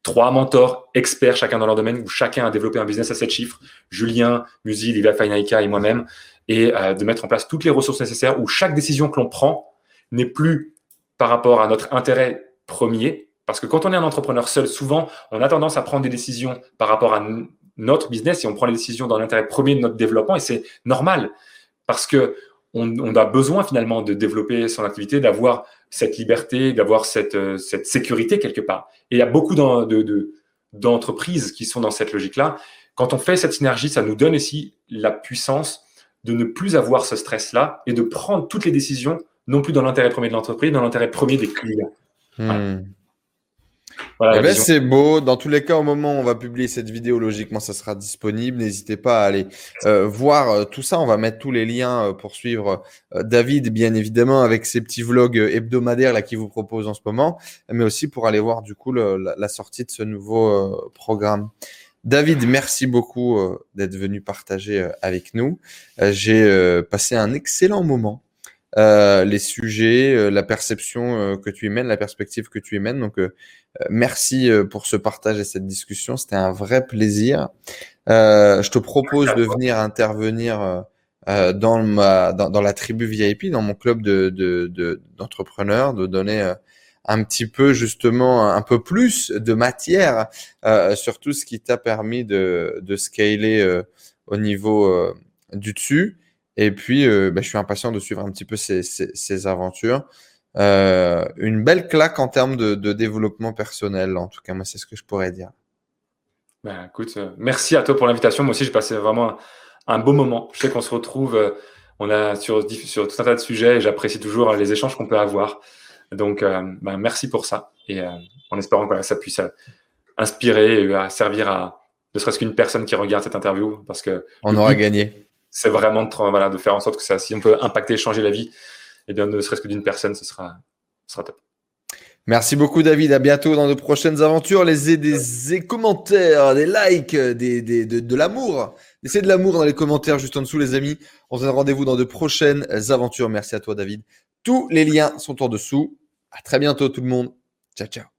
trois mentors experts chacun dans leur domaine, où chacun a développé un business à 7 chiffres. Julien, Musi, Livia Fainaika et moi-même et euh, de mettre en place toutes les ressources nécessaires où chaque décision que l'on prend n'est plus par rapport à notre intérêt premier. Parce que quand on est un entrepreneur seul, souvent, on a tendance à prendre des décisions par rapport à notre business et on prend les décisions dans l'intérêt premier de notre développement et c'est normal parce que on, a besoin finalement de développer son activité, d'avoir cette liberté, d'avoir cette, euh, cette, sécurité quelque part. Et il y a beaucoup d'entreprises qui sont dans cette logique-là. Quand on fait cette synergie, ça nous donne aussi la puissance de ne plus avoir ce stress-là et de prendre toutes les décisions, non plus dans l'intérêt premier de l'entreprise, dans l'intérêt premier des clients. Hmm. Eh ben, c'est beau. Dans tous les cas, au moment où on va publier cette vidéo, logiquement, ça sera disponible. N'hésitez pas à aller euh, voir euh, tout ça. On va mettre tous les liens euh, pour suivre David, bien évidemment, avec ses petits vlogs hebdomadaires là qu'il vous propose en ce moment, mais aussi pour aller voir du coup la, sortie de ce nouveau programme. David, merci beaucoup d'être venu partager avec nous. J'ai passé un excellent moment. les sujets, la perception que tu y mènes, la perspective que tu y mènes. Donc, euh, merci euh, pour ce partage et cette discussion. C'était un vrai plaisir. Euh, je te propose de venir intervenir dans, ma, dans, la tribu VIP, dans mon club de, d'entrepreneurs, de, donner un petit peu justement un peu plus de matière sur tout ce qui t'a permis de, scaler au niveau du dessus. Et puis, bah, je suis impatient de suivre un petit peu ces, aventures. Euh, une belle claque en termes de, développement personnel. En tout cas, moi, c'est ce que je pourrais dire. Ben, écoute, euh, merci à toi pour l'invitation. Moi aussi, j'ai passé vraiment un, beau moment. Je sais qu'on se retrouve, euh, on a sur, sur tout un tas de sujets et j'apprécie toujours les échanges qu'on peut avoir. Donc, ben, merci pour ça. Et en espérant que ça puisse inspirer et servir à ne serait-ce qu'une personne qui regarde cette interview. Parce que on aura gagné. C'est vraiment de, voilà, de faire en sorte que ça, si on peut impacter, changer la vie eh bien, ne serait-ce que d'une personne, ce sera, ce sera top. Merci beaucoup David, à bientôt dans de prochaines aventures. Les, des, commentaires, des likes, des, des de, de l'amour. Laissez de l'amour dans les commentaires juste en dessous les amis. On se donne rendez-vous dans de prochaines aventures. Merci à toi David. Tous les liens sont en dessous. À très bientôt tout le monde. Ciao ciao.